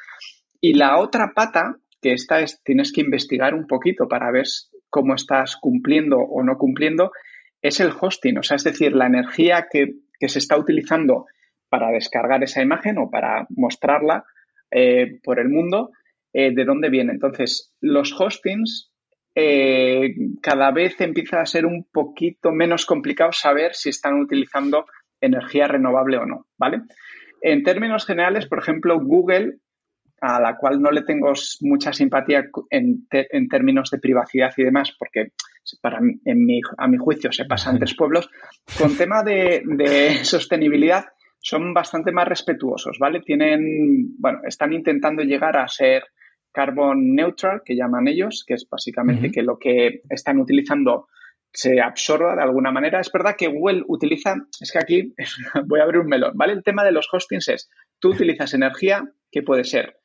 D: Y la otra pata, que esta es, tienes que investigar un poquito para ver cómo estás cumpliendo o no cumpliendo, es el hosting, o sea, es decir, la energía que, se está utilizando para descargar esa imagen o para mostrarla eh, por el mundo, eh, de dónde viene. Entonces, los hostings eh, cada vez empieza a ser un poquito menos complicado saber si están utilizando energía renovable o no, ¿vale? En términos generales, por ejemplo, Google a la cual no le tengo mucha simpatía en, términos de privacidad y demás, porque para, en mi, a mi juicio se pasan tres pueblos, con tema de, sostenibilidad son bastante más respetuosos, ¿vale? Tienen, bueno, están intentando llegar a ser carbon neutral, que llaman ellos, que es básicamente que lo que están utilizando se absorba de alguna manera. Es verdad que Google utiliza, es que aquí voy a abrir un melón, ¿vale? El tema de los hostings es, tú utilizas energía que puede ser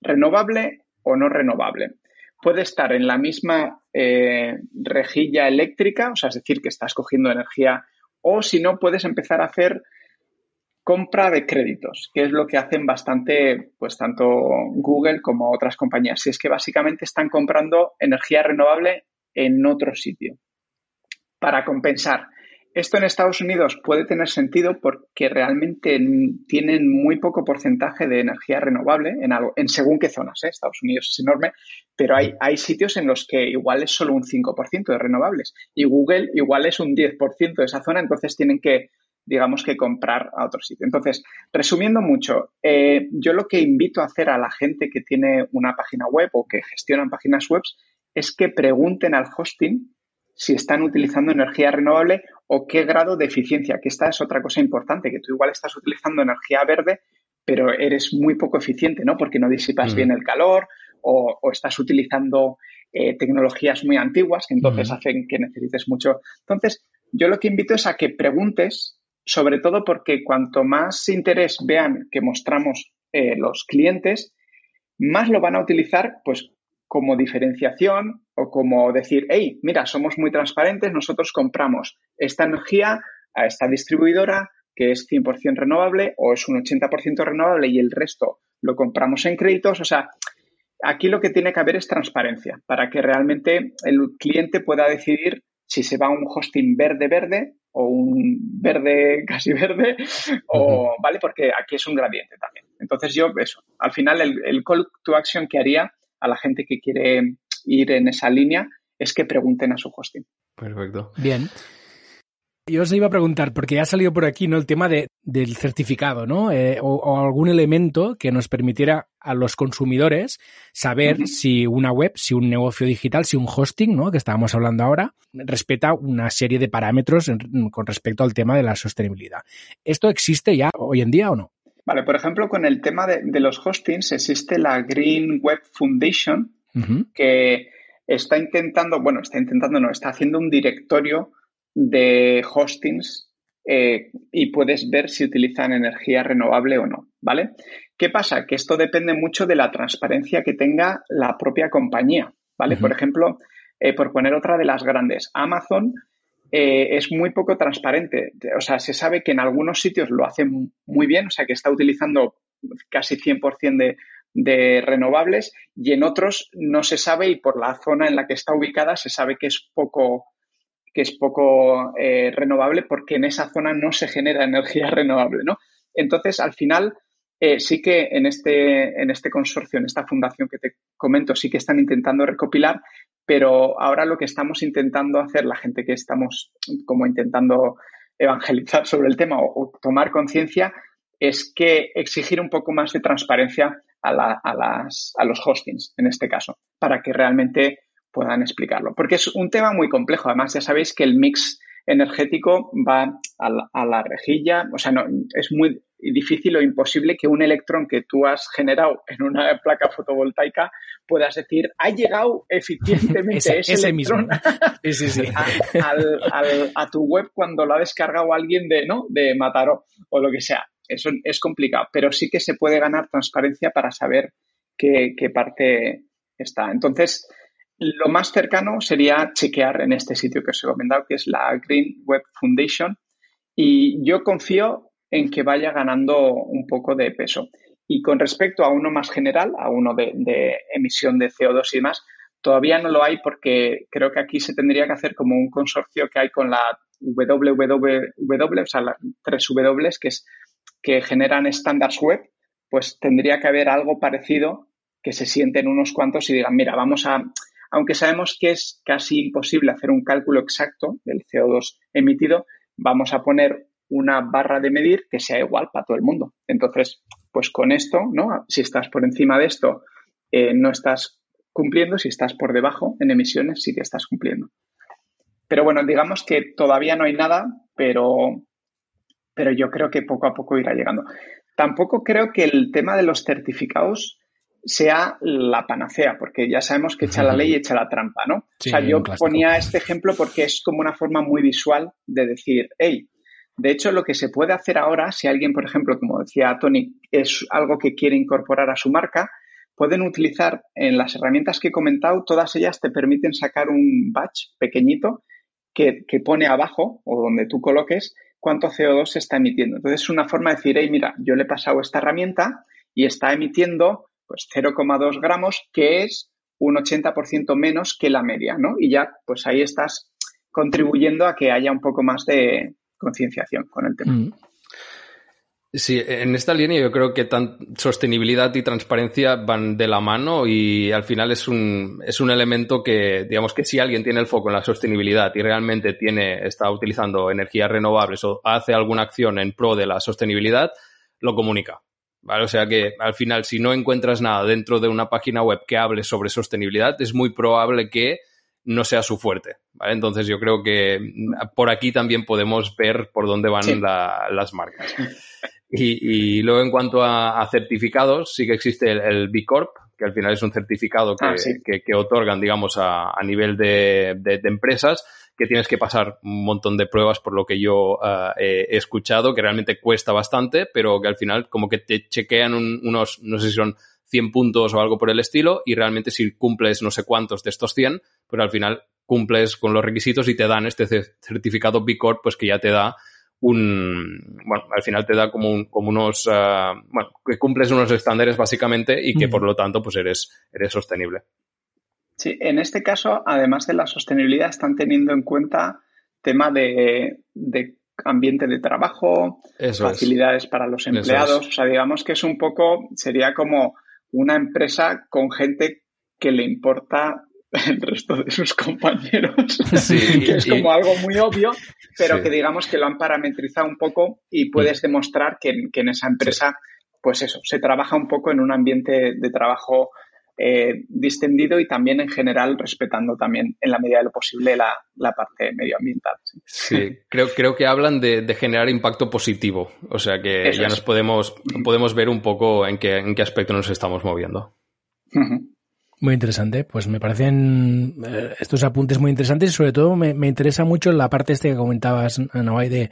D: renovable o no renovable. Puede estar en la misma eh, rejilla eléctrica, o sea, es decir, que estás cogiendo energía, o si no, puedes empezar a hacer compra de créditos, que es lo que hacen bastante, pues tanto Google como otras compañías. Si es que básicamente están comprando energía renovable en otro sitio para compensar esto en Estados Unidos puede tener sentido porque realmente tienen muy poco porcentaje de energía renovable en, algo, en según qué zonas. ¿eh? Estados Unidos es enorme, pero hay, hay sitios en los que igual es solo un 5% de renovables y Google igual es un 10% de esa zona, entonces tienen que, digamos, que comprar a otro sitio. Entonces, resumiendo mucho, eh, yo lo que invito a hacer a la gente que tiene una página web o que gestionan páginas web es que pregunten al hosting si están utilizando energía renovable o qué grado de eficiencia, que esta es otra cosa importante, que tú igual estás utilizando energía verde, pero eres muy poco eficiente, ¿no? Porque no disipas mm. bien el calor o, estás utilizando eh, tecnologías muy antiguas que entonces hacen que necesites mucho. Entonces, yo lo que invito es a que preguntes, sobre todo porque cuanto más interés vean que mostramos eh, los clientes, más lo van a utilizar, pues como diferenciación o como decir, hey, mira, somos muy transparentes, nosotros compramos esta energía a esta distribuidora que es 100% renovable o es un 80% renovable y el resto lo compramos en créditos. O sea, aquí lo que tiene que haber es transparencia para que realmente el cliente pueda decidir si se va a un hosting verde verde o un verde casi verde o, ¿vale? Porque aquí es un gradiente también. Entonces yo, eso, al final el, el call to action que haría a la gente que quiere ir en esa línea es que pregunten a su hosting.
C: Perfecto.
B: Bien. Yo os iba a preguntar, porque ha salido por aquí ¿no? el tema de, del certificado, ¿no? Eh, o, algún elemento que nos permitiera a los consumidores saber si una web, si un negocio digital, si un hosting, ¿no? que estábamos hablando ahora, respeta una serie de parámetros con respecto al tema de la sostenibilidad. ¿Esto existe ya hoy en día o no?
D: Vale, por ejemplo, con el tema de, los hostings existe la Green Web Foundation que está intentando, bueno, está intentando, no, está haciendo un directorio de hostings eh, y puedes ver si utilizan energía renovable o no, ¿vale? ¿Qué pasa? Que esto depende mucho de la transparencia que tenga la propia compañía, ¿vale? Por ejemplo, eh, por poner otra de las grandes, Amazon eh, es muy poco transparente. O sea, se sabe que en algunos sitios lo hace muy bien, o sea, que está utilizando casi 100% de, de renovables y en otros no se sabe y por la zona en la que está ubicada se sabe que es poco que es poco eh, renovable porque en esa zona no se genera energía renovable, ¿no? Entonces, al final, eh, sí que en este, en este consorcio, en esta fundación que te comento, sí que están intentando recopilar, pero ahora lo que estamos intentando hacer, la gente que estamos como intentando evangelizar sobre el tema o, tomar conciencia, es que exigir un poco más de transparencia a, las, a los hostings, en este caso, para que realmente puedan explicarlo. Porque es un tema muy complejo. Además, ya sabéis que el mix energético va a la, rejilla, o sea, no, es muy difícil o imposible que un electrón que tú has generado en una placa fotovoltaica puedas decir, ha llegado eficientemente ese, electrón A, tu web cuando lo ha descargado alguien de, ¿no? de Mataró o lo que sea. Eso es complicado, pero sí que se puede ganar transparencia para saber qué, qué parte está. Entonces, lo más cercano sería chequear en este sitio que os he comentado, que es la Green Web Foundation. Y yo confío en que vaya ganando un poco de peso. Y con respecto a uno más general, a uno de, emisión de CO2 y demás, todavía no lo hay porque creo que aquí se tendría que hacer como un consorcio que hay con la WWW, o sea, las tres W, que, es, que generan estándares web, pues tendría que haber algo parecido que se sienten unos cuantos y digan, mira, vamos a, aunque sabemos que es casi imposible hacer un cálculo exacto del CO2 emitido, vamos a poner una barra de medir que sea igual para todo el mundo. Entonces, pues con esto, ¿no? Si estás por encima de esto, eh, no estás cumpliendo, si estás por debajo en emisiones, sí que estás cumpliendo. Pero bueno, digamos que todavía no hay nada, pero, pero yo creo que poco a poco irá llegando. Tampoco creo que el tema de los certificados sea la panacea, porque ya sabemos que echa la ley y echa la trampa, ¿no? o sea, yo ponía este ejemplo porque es como una forma muy visual de decir, hey, de hecho, lo que se puede hacer ahora, si alguien, por ejemplo, como decía Tony, es algo que quiere incorporar a su marca, pueden utilizar en las herramientas que he comentado, todas ellas te permiten sacar un batch pequeñito que, que pone abajo o donde tú coloques cuánto CO2 se está emitiendo. Entonces, es una forma de decir, hey, mira, yo le he pasado esta herramienta y está emitiendo pues 0,2 gramos, que es un 80% menos que la media, ¿no? Y ya, pues ahí estás contribuyendo a que haya un poco más de concienciación con el tema. Mm.
C: Sí, en esta línea yo creo que sostenibilidad y transparencia van de la mano y al final es un, es un elemento que, digamos que si alguien tiene el foco en la sostenibilidad y realmente tiene, está utilizando energías renovables o hace alguna acción en pro de la sostenibilidad, lo comunica. ¿Vale? O sea que al final, si no encuentras nada dentro de una página web que hable sobre sostenibilidad, es muy probable que no sea su fuerte, ¿vale? Entonces yo creo que por aquí también podemos ver por dónde van las marcas. Y, luego en cuanto a, certificados, sí que existe el, B Corp, que al final es un certificado que, ah, que, otorgan, digamos, a, a nivel de, de, de, empresas que tienes que pasar un montón de pruebas por lo que yo eh, he escuchado, que realmente cuesta bastante, pero que al final como que te chequean unos, no sé si son 100 puntos o algo por el estilo, y realmente si cumples no sé cuántos de estos 100, pues al final cumples con los requisitos y te dan este certificado B Corp, pues que ya te da un, bueno, al final te da como, un, como unos, uh, bueno, que cumples unos estándares básicamente y que por lo tanto pues eres, eres sostenible.
D: Sí, en este caso, además de la sostenibilidad, están teniendo en cuenta tema de, ambiente de trabajo, facilidades para los empleados. O sea, digamos que es un poco, sería como una empresa con gente que le importa el resto de sus compañeros. Sí, que es como algo muy obvio, pero que digamos que lo han parametrizado un poco y puedes mm. demostrar que, en esa empresa, pues eso, se trabaja un poco en un ambiente de trabajo eh, distendido y también en general respetando también en la medida de lo posible la, parte medioambiental.
C: Sí, creo, creo que hablan de, generar impacto positivo, o sea que ya nos podemos, podemos ver un poco en qué, en qué aspecto nos estamos moviendo.
B: Muy interesante, pues me parecen eh, estos apuntes muy interesantes y sobre todo me, me interesa mucho la parte este que comentabas, Nawai, de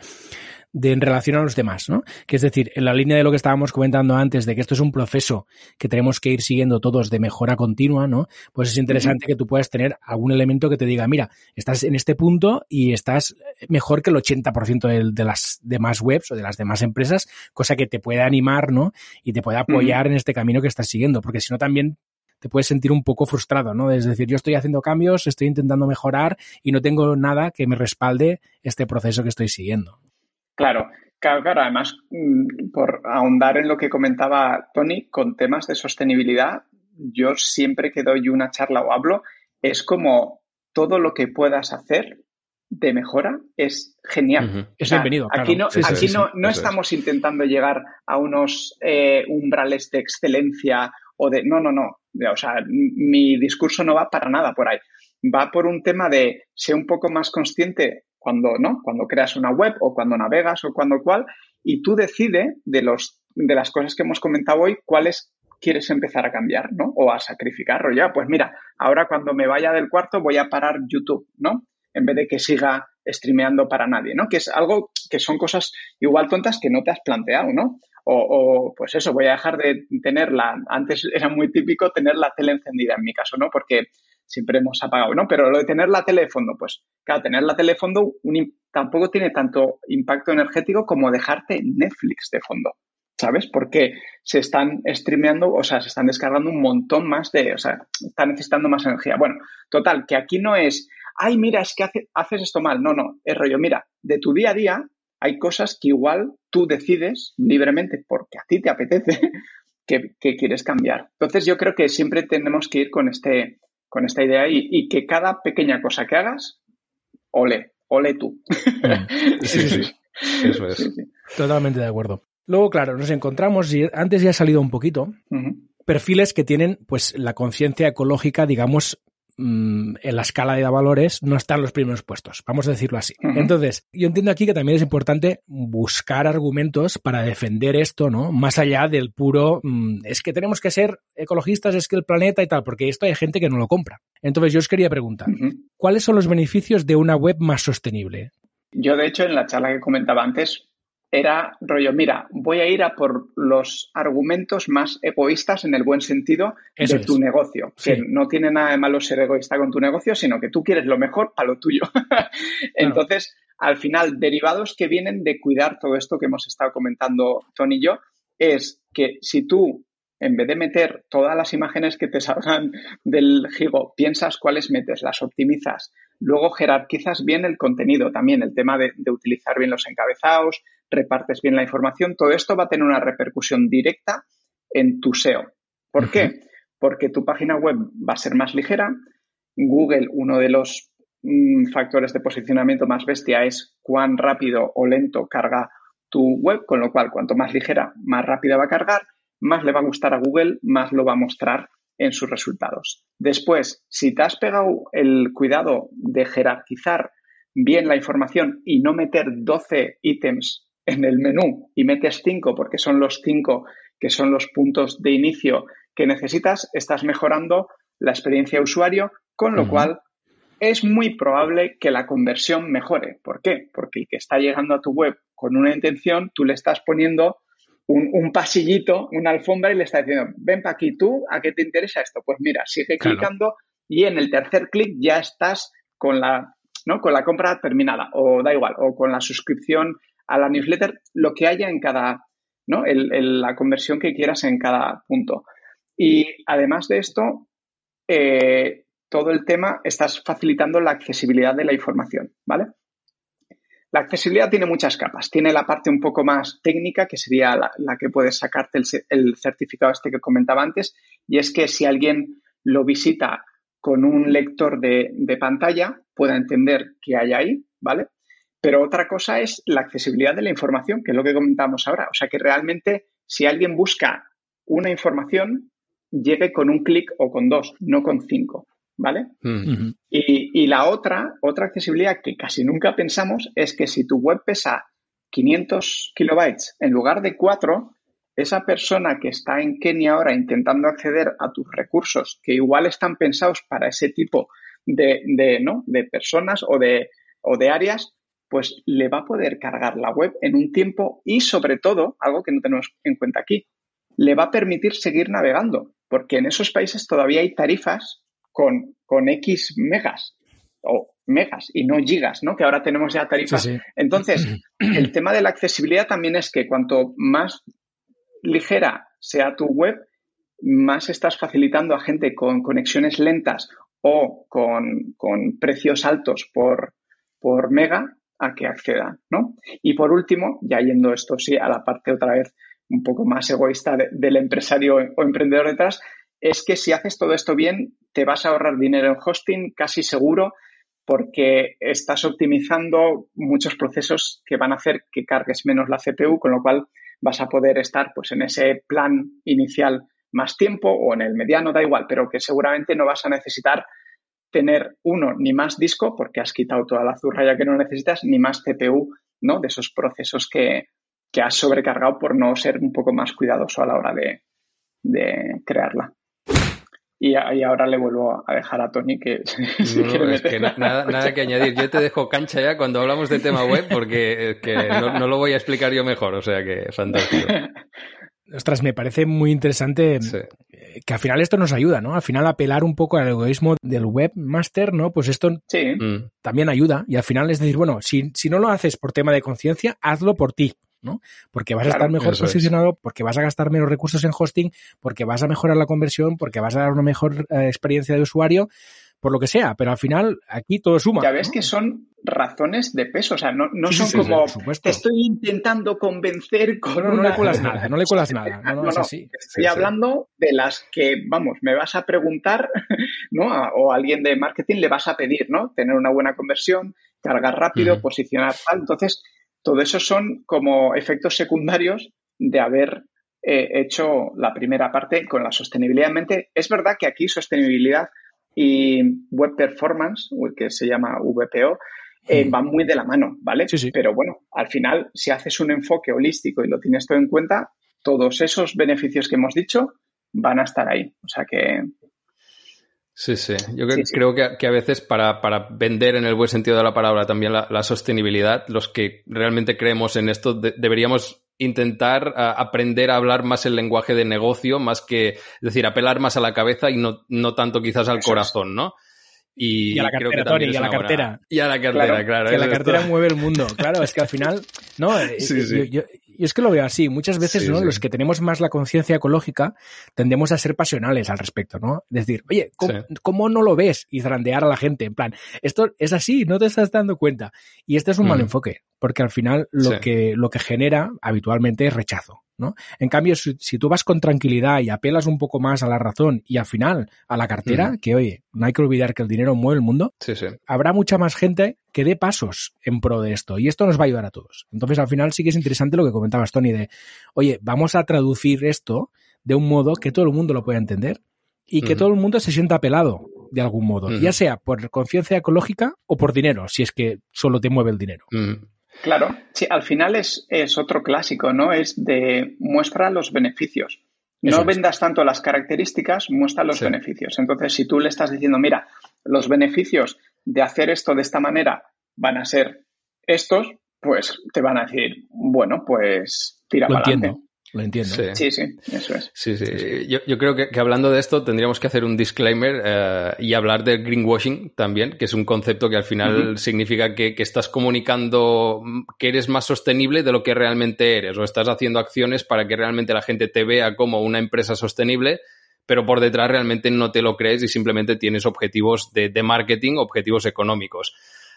B: de en relación a los demás, ¿no? Que es decir, en la línea de lo que estábamos comentando antes, de que esto es un proceso que tenemos que ir siguiendo todos de mejora continua, ¿no? Pues es interesante que tú puedas tener algún elemento que te diga, mira, estás en este punto y estás mejor que el 80% de, de las demás webs o de las demás empresas, cosa que te puede animar, ¿no? Y te puede apoyar en este camino que estás siguiendo, porque si no también te puedes sentir un poco frustrado, ¿no? Es decir, yo estoy haciendo cambios, estoy intentando mejorar y no tengo nada que me respalde este proceso que estoy siguiendo.
D: Claro, claro, claro. Además, mm, por ahondar en lo que comentaba Tony, con temas de sostenibilidad, yo siempre que doy una charla o hablo, es como todo lo que puedas hacer de mejora es genial.
B: Es bienvenido.
D: Aquí no, aquí no, no estamos intentando llegar a unos eh, umbrales de excelencia o de. No, no, no. O sea, mi discurso no va para nada por ahí. Va por un tema de ser un poco más consciente cuando, ¿no? Cuando creas una web o cuando navegas o cuando cual, y tú decides de los de las cosas que hemos comentado hoy, cuáles quieres empezar a cambiar, ¿no? O a sacrificar, o ya, pues mira, ahora cuando me vaya del cuarto voy a parar YouTube, ¿no? En vez de que siga streameando para nadie, ¿no? Que es algo que son cosas igual tontas que no te has planteado, ¿no? O, o, pues eso, voy a dejar de tenerla. Antes era muy típico tener la tele encendida, en mi caso, ¿no? Porque siempre hemos apagado, ¿no? Pero lo de tener la tele de fondo, pues claro, tener la tele de fondo tampoco tiene tanto impacto energético como dejarte Netflix de fondo. ¿sabes? Porque se están streameando, o sea, se están descargando un montón más de, o sea, están necesitando más energía. Bueno, total, que aquí no es, ay, mira, es que haces esto mal. No, no, es rollo, mira, de tu día a día hay cosas que igual tú decides libremente porque a ti te apetece que, quieres cambiar. Entonces yo creo que siempre tenemos que ir con, este, con esta idea y, que cada pequeña cosa que hagas, ole, ole tú.
C: Sí, sí, Eso es.
B: Totalmente de acuerdo. Luego, claro, nos encontramos, y antes ya ha salido un poquito, perfiles que tienen pues la conciencia ecológica, digamos, mm, en la escala de valores no están los primeros puestos, vamos a decirlo así. Entonces, yo entiendo aquí que también es importante buscar argumentos para defender esto, ¿no? Más allá del puro, mm, es que tenemos que ser ecologistas, es que el planeta y tal, porque esto hay gente que no lo compra. Entonces, yo os quería preguntar, ¿cuáles son los beneficios de una web más sostenible?
D: Yo, de hecho, en la charla que comentaba antes, era rollo, mira, voy a ir a por los argumentos más egoístas en el buen sentido de tu negocio. Que no tiene nada de malo ser egoísta con tu negocio, sino que tú quieres lo mejor para lo tuyo. Entonces, al final, derivados que vienen de cuidar todo esto que hemos estado comentando Tony y yo, es que si tú, en vez de meter todas las imágenes que te salgan del gigo, piensas cuáles metes, las optimizas, luego jerarquizas bien el contenido también, el tema de, de utilizar bien los encabezados, repartes bien la información, todo esto va a tener una repercusión directa en tu SEO. ¿Por qué? Porque tu página web va a ser más ligera. Google, uno de los mm, factores de posicionamiento más bestia es cuán rápido o lento carga tu web, con lo cual cuanto más ligera, más rápida va a cargar, más le va a gustar a Google, más lo va a mostrar en sus resultados. Después, si te has pegado el cuidado de jerarquizar bien la información y no meter 12 ítems en el menú y metes cinco porque son los cinco que son los puntos de inicio que necesitas, estás mejorando la experiencia de usuario, con lo cual es muy probable que la conversión mejore. ¿Por qué? Porque el que está llegando a tu web con una intención, tú le estás poniendo un, pasillito, una alfombra y le estás diciendo, ven para aquí tú, ¿a qué te interesa esto? Pues mira, sigue clicando y en el tercer clic ya estás con la, ¿no? con la compra terminada o da igual, o con la suscripción a la newsletter lo que haya en cada, ¿no? la conversión que quieras en cada punto. Y además de esto, eh, todo el tema estás facilitando la accesibilidad de la información, ¿vale? La accesibilidad tiene muchas capas. Tiene la parte un poco más técnica, que sería la, que puedes sacarte el, certificado este que comentaba antes, y es que si alguien lo visita con un lector de, de pantalla, pueda entender qué hay ahí, ¿vale? Pero otra cosa es la accesibilidad de la información, que es lo que comentamos ahora. O sea, que realmente si alguien busca una información, llegue con un clic o con dos, no con cinco. ¿Vale? Mm. y, la otra, otra accesibilidad que casi nunca pensamos es que si tu web pesa 500 kilobytes en lugar de 4, esa persona que está en Kenia ahora intentando acceder a tus recursos, que igual están pensados para ese tipo de, de, ¿no? de personas o de, o de áreas, pues le va a poder cargar la web en un tiempo y sobre todo, algo que no tenemos en cuenta aquí, le va a permitir seguir navegando, porque en esos países todavía hay tarifas con, con X megas o megas y no gigas, ¿no? Que ahora tenemos ya tarifas. Entonces, el tema de la accesibilidad también es que cuanto más ligera sea tu web, más estás facilitando a gente con conexiones lentas o con, con precios altos por, por mega a que acceda, ¿no? Y por último, ya yendo esto sí a la parte otra vez un poco más egoísta del empresario o emprendedor detrás, es que si haces todo esto bien, te vas a ahorrar dinero en hosting, casi seguro, porque estás optimizando muchos procesos que van a hacer que cargues menos la CPU, con lo cual vas a poder estar pues, en ese plan inicial más tiempo o en el mediano, da igual, pero que seguramente no vas a necesitar tener uno ni más disco porque has quitado toda la zurra ya que no necesitas, ni más CPU, ¿no? De esos procesos que, que has sobrecargado por no ser un poco más cuidadoso a la hora de, de crearla. Y, ahora le vuelvo a dejar a Tony que...
C: nada, que añadir. Yo te dejo cancha ya cuando hablamos de tema web porque no, lo voy a explicar yo mejor, o sea que fantástico.
B: Ostras, me parece muy interesante eh, que al final esto nos ayuda, ¿no? Al final apelar un poco al egoísmo del webmaster, ¿no? Pues esto mm. también ayuda y al final es decir, bueno, si, si no lo haces por tema de conciencia, hazlo por ti. ¿no? Porque vas a estar mejor posicionado, porque vas a gastar menos recursos en hosting, porque vas a mejorar la conversión, porque vas a dar una mejor eh, experiencia de usuario, por lo que sea, pero al final aquí todo suma.
D: Ya ves que son razones de peso, o sea, no, no son como te estoy intentando convencer con
B: no, no, le cuelas nada, no le cuelas nada. No, no,
D: Estoy hablando de las que, vamos, me vas a preguntar, ¿no? o alguien de marketing le vas a pedir, ¿no? Tener una buena conversión, cargar rápido, posicionar tal. Entonces, todo eso son como efectos secundarios de haber eh, hecho la primera parte con la sostenibilidad en mente. Es verdad que aquí sostenibilidad y web performance, que se llama VPO, eh, van muy de la mano, ¿vale?
B: Sí, sí.
D: Pero bueno, al final, si haces un enfoque holístico y lo tienes todo en cuenta, todos esos beneficios que hemos dicho van a estar ahí. O sea que
C: Sí, sí. Yo creo, Que, a veces para, vender en el buen sentido de la palabra también la, sostenibilidad, los que realmente creemos en esto deberíamos intentar aprender a hablar más el lenguaje de negocio, más que, es decir, apelar más a la cabeza y no, no tanto quizás al corazón, ¿no?
B: Y, a la cartera, Tony, y a la cartera.
C: Y a la cartera, claro.
B: que la cartera mueve el mundo. Claro, es que al final, no, sí, sí. Yo, y es que lo veo así. Muchas veces, ¿no? Los que tenemos más la conciencia ecológica tendemos a ser pasionales al respecto, ¿no? Decir, oye, ¿cómo, no lo ves? Y zarandear a la gente. En plan, esto es así, no te estás dando cuenta. Y este es un mal enfoque, porque al final lo, que, lo que genera habitualmente es rechazo. ¿no? En cambio, si, tú vas con tranquilidad y apelas un poco más a la razón y al final a la cartera, que oye, no hay que olvidar que el dinero mueve el mundo, habrá mucha más gente que dé pasos en pro de esto y esto nos va a ayudar a todos. Entonces, al final sí que es interesante lo que comentabas, Tony, de, oye, vamos a traducir esto de un modo que todo el mundo lo pueda entender y que todo el mundo se sienta apelado de algún modo, ya sea por conciencia ecológica o por dinero, si es que solo te mueve el dinero.
D: Claro, sí, al final es, es otro clásico, ¿no? Es de muestra los beneficios. No vendas tanto las características, muestra los beneficios. Entonces, si tú le estás diciendo, mira, los beneficios de hacer esto de esta manera van a ser estos, pues te van a decir, bueno, pues tira para adelante.
B: Lo entiendo.
D: Sí, sí, eso es.
C: Sí, sí. Yo, yo creo que, que, hablando de esto tendríamos que hacer un disclaimer eh, y hablar del greenwashing también, que es un concepto que al final significa que, que, estás comunicando que eres más sostenible de lo que realmente eres o estás haciendo acciones para que realmente la gente te vea como una empresa sostenible pero por detrás realmente no te lo crees y simplemente tienes objetivos de, de marketing, objetivos económicos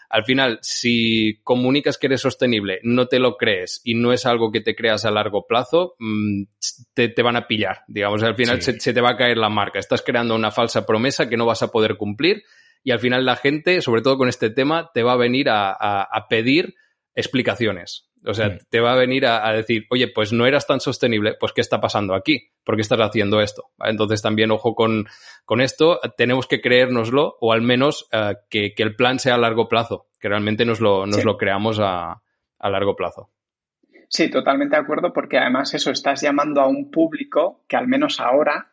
C: al final, si comunicas que eres sostenible, no te lo crees y no es algo que te creas a largo plazo, mm, te, van a pillar. Digamos, al final se, te va a caer la marca. Estás creando una falsa promesa que no vas a poder cumplir y al final la gente, sobre todo con este tema, te va a venir a pedir explicaciones. O sea, mm. te va a venir a, decir, oye, pues no eras tan sostenible, pues ¿qué está pasando aquí? ¿Por qué estás haciendo esto? Entonces también, ojo con, con esto, tenemos que creérnoslo o al menos eh, que, el plan sea a largo plazo, que realmente nos lo, nos lo creamos a, a largo plazo.
D: Sí, totalmente de acuerdo, porque además eso, estás llamando a un público que al menos ahora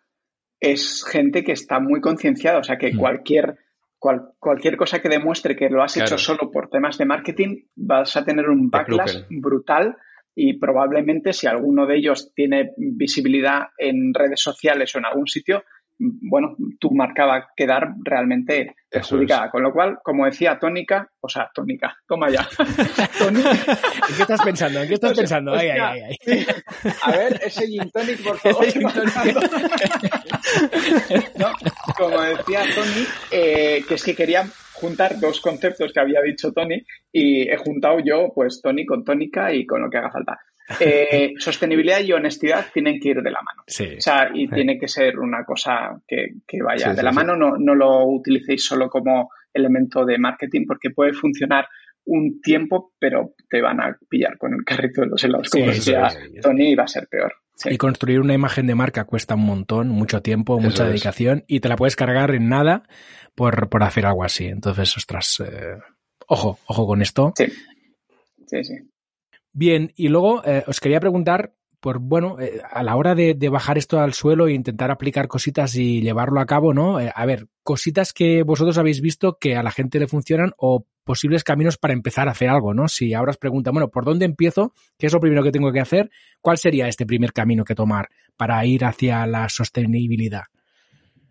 D: es gente que está muy concienciada, o sea que mm. Cualquier cualquier cosa que demuestre que lo has hecho solo por temas de marketing, vas a tener un backlash brutal y probablemente si alguno de ellos tiene visibilidad en redes sociales o en algún sitio, bueno, tu marca va a quedar realmente perjudicada. Con lo cual, como decía Tónica, o sea, Tónica, toma ya.
B: ¿En qué estás pensando? ¿En qué estás pensando? Ay, ay, ay,
D: A ver, ese gin tonic, por favor. no, como decía Tony, eh, que es que quería juntar dos conceptos que había dicho Tony y he juntado yo, pues, Tony con tónica y con lo que haga falta. eh, sostenibilidad y honestidad tienen que ir de la mano.
B: Sí.
D: O sea, y tiene que ser una cosa que, vaya de la mano. No, no lo utilicéis solo como elemento de marketing porque puede funcionar un tiempo, pero te van a pillar con el carrito de los helados, como decía Tony, y va a ser peor.
B: Y construir una imagen de marca cuesta un montón, mucho tiempo, mucha dedicación, y te la puedes cargar en nada por, por hacer algo así. Entonces, ostras, eh, ojo, ojo con esto.
D: Sí, sí, sí.
B: Bien, y luego eh, os quería preguntar por, bueno, eh, a la hora de, bajar esto al suelo e intentar aplicar cositas y llevarlo a cabo, ¿no? A ver, cositas que vosotros habéis visto que a la gente le funcionan o posibles caminos para empezar a hacer algo, ¿no? Si ahora os preguntan, bueno, ¿por dónde empiezo? ¿Qué es lo primero que tengo que hacer? ¿Cuál sería este primer camino que tomar para ir hacia la sostenibilidad?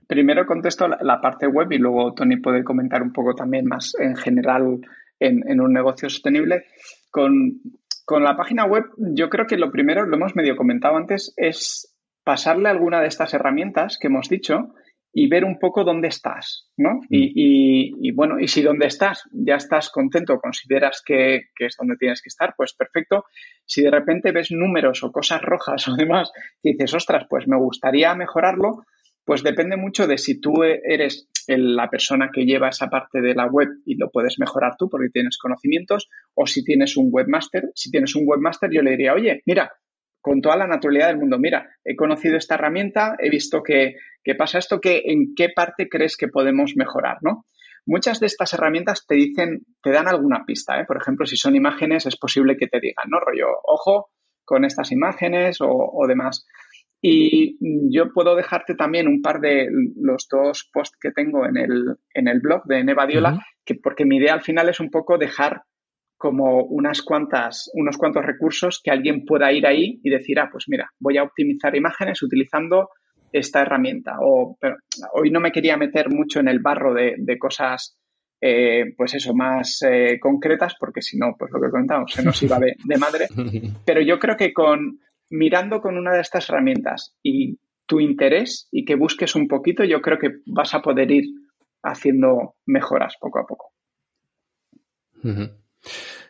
D: Primero contesto la, parte web y luego Tony puede comentar un poco también más en general en, un negocio sostenible. Con, con la página web, yo creo que lo primero, lo hemos medio comentado antes, es pasarle alguna de estas herramientas que hemos dicho y ver un poco dónde estás, ¿no? Mm. Y, bueno, y si dónde estás ya estás contento, consideras que, que, es donde tienes que estar, pues perfecto. Si de repente ves números o cosas rojas o demás y dices, ostras, pues me gustaría mejorarlo, pues depende mucho de si tú eres la persona que lleva esa parte de la web y lo puedes mejorar tú porque tienes conocimientos, o si tienes un webmaster. Si tienes un webmaster, yo le diría, oye, mira, con toda la naturalidad del mundo, mira, he conocido esta herramienta, he visto que, pasa esto, que en qué parte crees que podemos mejorar, ¿no? Muchas de estas herramientas te dicen, te dan alguna pista, ¿eh? Por ejemplo, si son imágenes, es posible que te digan, ¿no? Rollo, ojo con estas imágenes o, o demás. Y yo puedo dejarte también un par de los dos posts que tengo en el, en el blog de Nevadiola, que porque mi idea al final es un poco dejar como unas cuantas, unos cuantos recursos que alguien pueda ir ahí y decir, ah, pues mira, voy a optimizar imágenes utilizando esta herramienta. O pero hoy no me quería meter mucho en el barro de, cosas, eh, pues eso, más eh, concretas, porque si no, pues lo que comentamos, se nos iba de, de madre. Pero yo creo que con, mirando con una de estas herramientas y tu interés y que busques un poquito, yo creo que vas a poder ir haciendo mejoras poco a poco.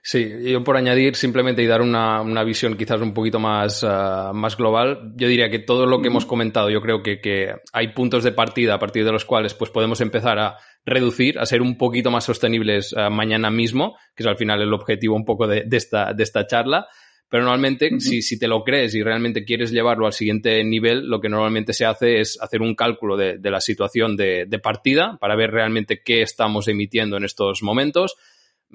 C: Sí, yo por añadir simplemente y dar una, visión quizás un poquito más, ah, más global, yo diría que todo lo que hemos comentado, yo creo que, hay puntos de partida a partir de los cuales pues podemos empezar a reducir, a ser un poquito más sostenibles ah, mañana mismo, que es al final el objetivo un poco de, esta, de esta charla. Pero normalmente, si, si, te lo crees y realmente quieres llevarlo al siguiente nivel, lo que normalmente se hace es hacer un cálculo de, la situación de, partida para ver realmente qué estamos emitiendo en estos momentos.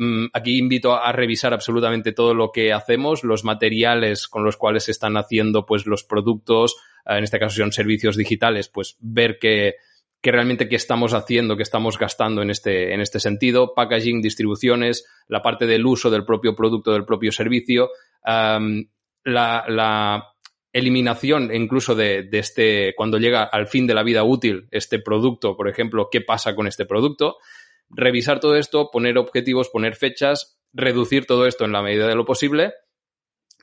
C: Mm, aquí invito a revisar absolutamente todo lo que hacemos, los materiales con los cuales se están haciendo pues los productos, eh, en este caso son servicios digitales, pues ver que, realmente qué estamos haciendo, qué estamos gastando en este, en este sentido, packaging, distribuciones, la parte del uso del propio producto, del propio servicio, la, eliminación incluso de, este, cuando llega al fin de la vida útil este producto, por ejemplo, qué pasa con este producto, revisar todo esto, poner objetivos, poner fechas, reducir todo esto en la medida de lo posible,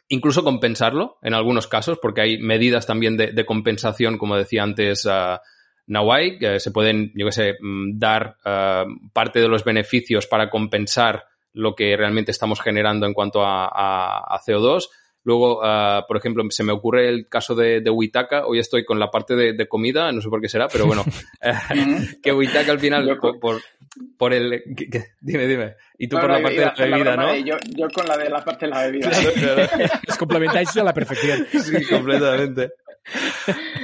C: incluso compensarlo en algunos casos, porque hay medidas también de, compensación, como decía antes uh, Nawai, que se pueden, yo qué sé, mm, dar ah, parte de los beneficios para compensar lo que realmente estamos generando en cuanto a, CO2. Luego, ah, por ejemplo, se me ocurre el caso de, de Witaka. Hoy estoy con la parte de, comida, no sé por qué será, pero bueno, que Witaka al final, por, por, el... dime, dime. Y tú por la parte de la bebida, ¿no?
D: Yo, yo, con la de la parte de la bebida.
B: Os complementáis a la perfección.
C: Sí, completamente.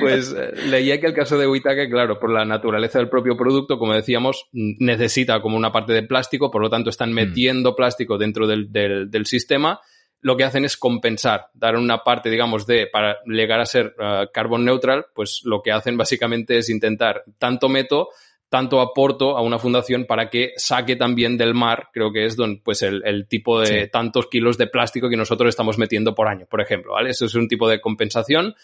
C: Pues eh, leía que el caso de Witake, claro, por la naturaleza del propio producto, como decíamos, necesita como una parte de plástico, por lo tanto están mm. metiendo plástico dentro del, sistema. Lo que hacen es compensar, dar una parte, digamos, de, para llegar a ser uh, carbon neutral, pues lo que hacen básicamente es intentar tanto meto, tanto aporto a una fundación para que saque también del mar, creo que es don, pues el, tipo de tantos kilos de plástico que nosotros estamos metiendo por año, por ejemplo, ¿vale? Eso es un tipo de compensación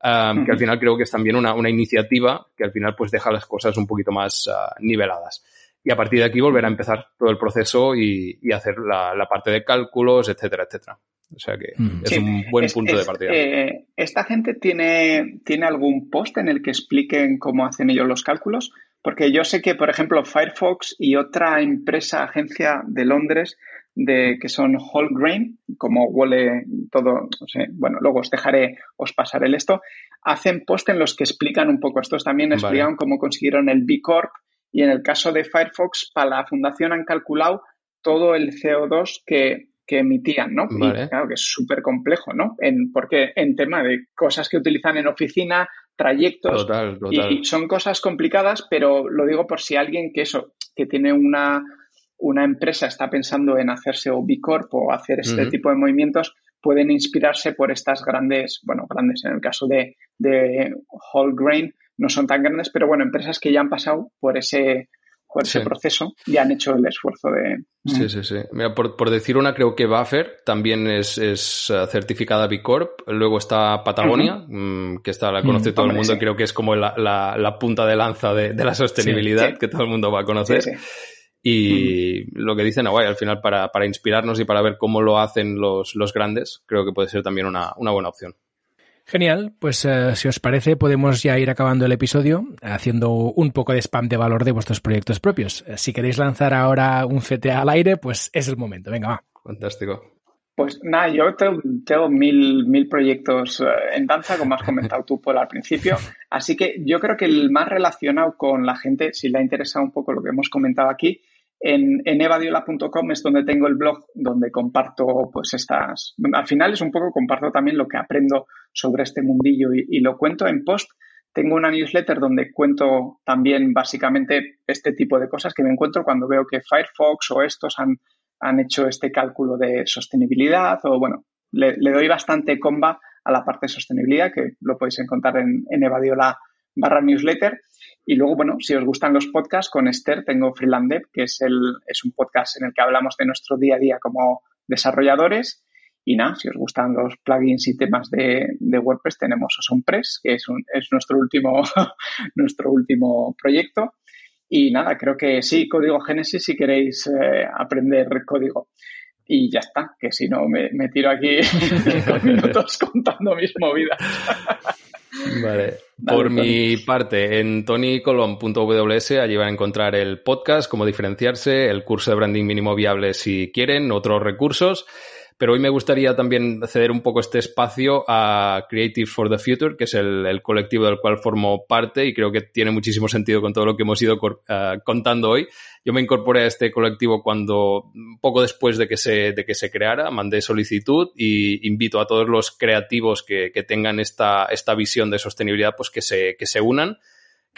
C: que al final creo que es también una, iniciativa que al final pues deja las cosas un poquito más ah, niveladas. Y a partir de aquí volver a empezar todo el proceso y, hacer la, parte de cálculos, etcétera, etcétera. O sea que es un buen punto de partida.
D: Eh, ¿Esta gente tiene, tiene algún post en el que expliquen cómo hacen ellos los cálculos? Porque yo sé que, por ejemplo, Firefox y otra empresa, agencia de Londres, de que son whole grain, como huele todo, no sé, bueno, luego os dejaré, os pasaré el esto, hacen post en los que explican un poco, estos también explican cómo consiguieron el B Corp y en el caso de Firefox, para la fundación han calculado todo el CO2 que, emitían, ¿no? Y claro que es súper complejo, ¿no? En, porque en tema de cosas que utilizan en oficina, trayectos.
C: Total, total.
D: Y son cosas complicadas, pero lo digo por si alguien que eso, que tiene una, una empresa está pensando en hacerse o B Corp o hacer este tipo de movimientos, pueden inspirarse por estas grandes, bueno, grandes en el caso de, de Whole Grain, no son tan grandes, pero bueno, empresas que ya han pasado por ese, por ese proceso y han hecho el esfuerzo de...
C: Sí, sí, sí. Mira, por, decir una, creo que Buffer también es, es eh, certificada B Corp. Luego está Patagonia, mm, que está, la conoce todo el mundo, creo que es como la, la, punta de lanza de, la sostenibilidad que todo el mundo va a conocer. Y lo que dice Hawaii, al final, para, para, inspirarnos y para ver cómo lo hacen los, los grandes, creo que puede ser también una, una buena opción.
B: Genial, pues eh, si os parece podemos ya ir acabando el episodio haciendo un poco de spam de valor de vuestros proyectos propios. Eh, si queréis lanzar ahora un CTA al aire, pues es el momento. Venga, va.
C: Fantástico.
D: Pues nada, yo tengo, mil, mil proyectos eh, en danza, como has comentado tú, por al principio. Así que yo creo que el más relacionado con la gente, si le ha interesado un poco lo que hemos comentado aquí, en, en evadiola.com es donde tengo el blog donde comparto pues estas, al final es un poco comparto también lo que aprendo sobre este mundillo y, lo cuento en post. Tengo una newsletter donde cuento también básicamente este tipo de cosas que me encuentro cuando veo que Firefox o estos han, han hecho este cálculo de sostenibilidad o bueno, le, doy bastante comba a la parte de sostenibilidad que lo podéis encontrar en, en Evadiola barra newsletter. Y luego, bueno, si os gustan los podcasts, con Esther tengo Freelandev, que es, el, es un podcast en el que hablamos de nuestro día a día como desarrolladores. Y nada, si os gustan los plugins y temas de, WordPress, tenemos OsonPress, que es, un, es nuestro, último, nuestro último proyecto. Y nada, creo que sí, código Génesis si queréis eh, aprender código. Y ya está, que si no me, me tiro aquí cinco minutos contando mis movidas.
C: Vale. Por mi parte, en tonycolon.ws allí van a encontrar el podcast, cómo diferenciarse, el curso de branding mínimo viable si quieren, otros recursos. Pero hoy me gustaría también ceder un poco este espacio a Creative for the Future, que es el, colectivo del cual formo parte y creo que tiene muchísimo sentido con todo lo que hemos ido eh, contando hoy. Yo me incorporé a este colectivo cuando, poco después de que se, de que se creara, mandé solicitud y invito a todos los creativos que, que tengan esta, esta visión de sostenibilidad, pues que se, que se unan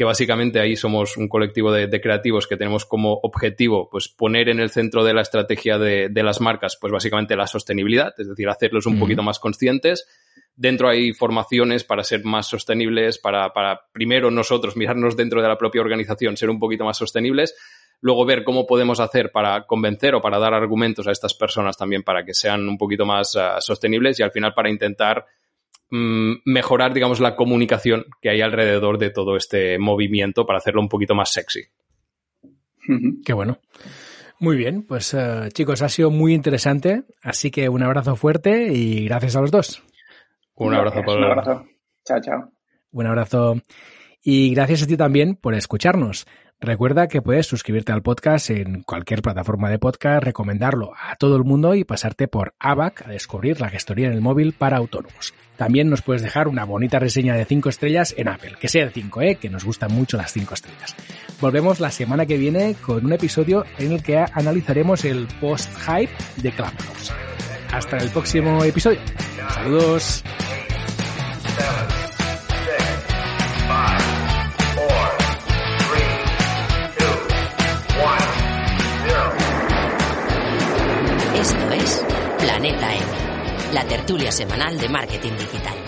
C: que básicamente ahí somos un colectivo de, creativos que tenemos como objetivo pues poner en el centro de la estrategia de, las marcas pues básicamente la sostenibilidad, es decir, hacerlos un poquito más conscientes. Dentro hay formaciones para ser más sostenibles, para, para primero nosotros mirarnos dentro de la propia organización, ser un poquito más sostenibles, luego ver cómo podemos hacer para convencer o para dar argumentos a estas personas también para que sean un poquito más ah, sostenibles y al final para intentar Mm, mejorar, digamos, la comunicación que hay alrededor de todo este movimiento para hacerlo un poquito más sexy.
B: Qué bueno. Muy bien, pues eh, chicos, ha sido muy interesante, así que un abrazo fuerte y gracias a los dos.
C: Un abrazo,
D: Un abrazo. Chao, chao.
B: Un abrazo. Y gracias a ti también por escucharnos. Recuerda que puedes suscribirte al podcast en cualquier plataforma de podcast, recomendarlo a todo el mundo y pasarte por ABAC a descubrir la gestoría en el móvil para autónomos. También nos puedes dejar una bonita reseña de 5 estrellas en Apple, que sea de 5, ¿eh? que nos gustan mucho las 5 estrellas. Volvemos la semana que viene con un episodio en el que analizaremos el post-hype de Clubhouse. Hasta el próximo episodio. Saludos.
A: La tertulia semanal de marketing digital.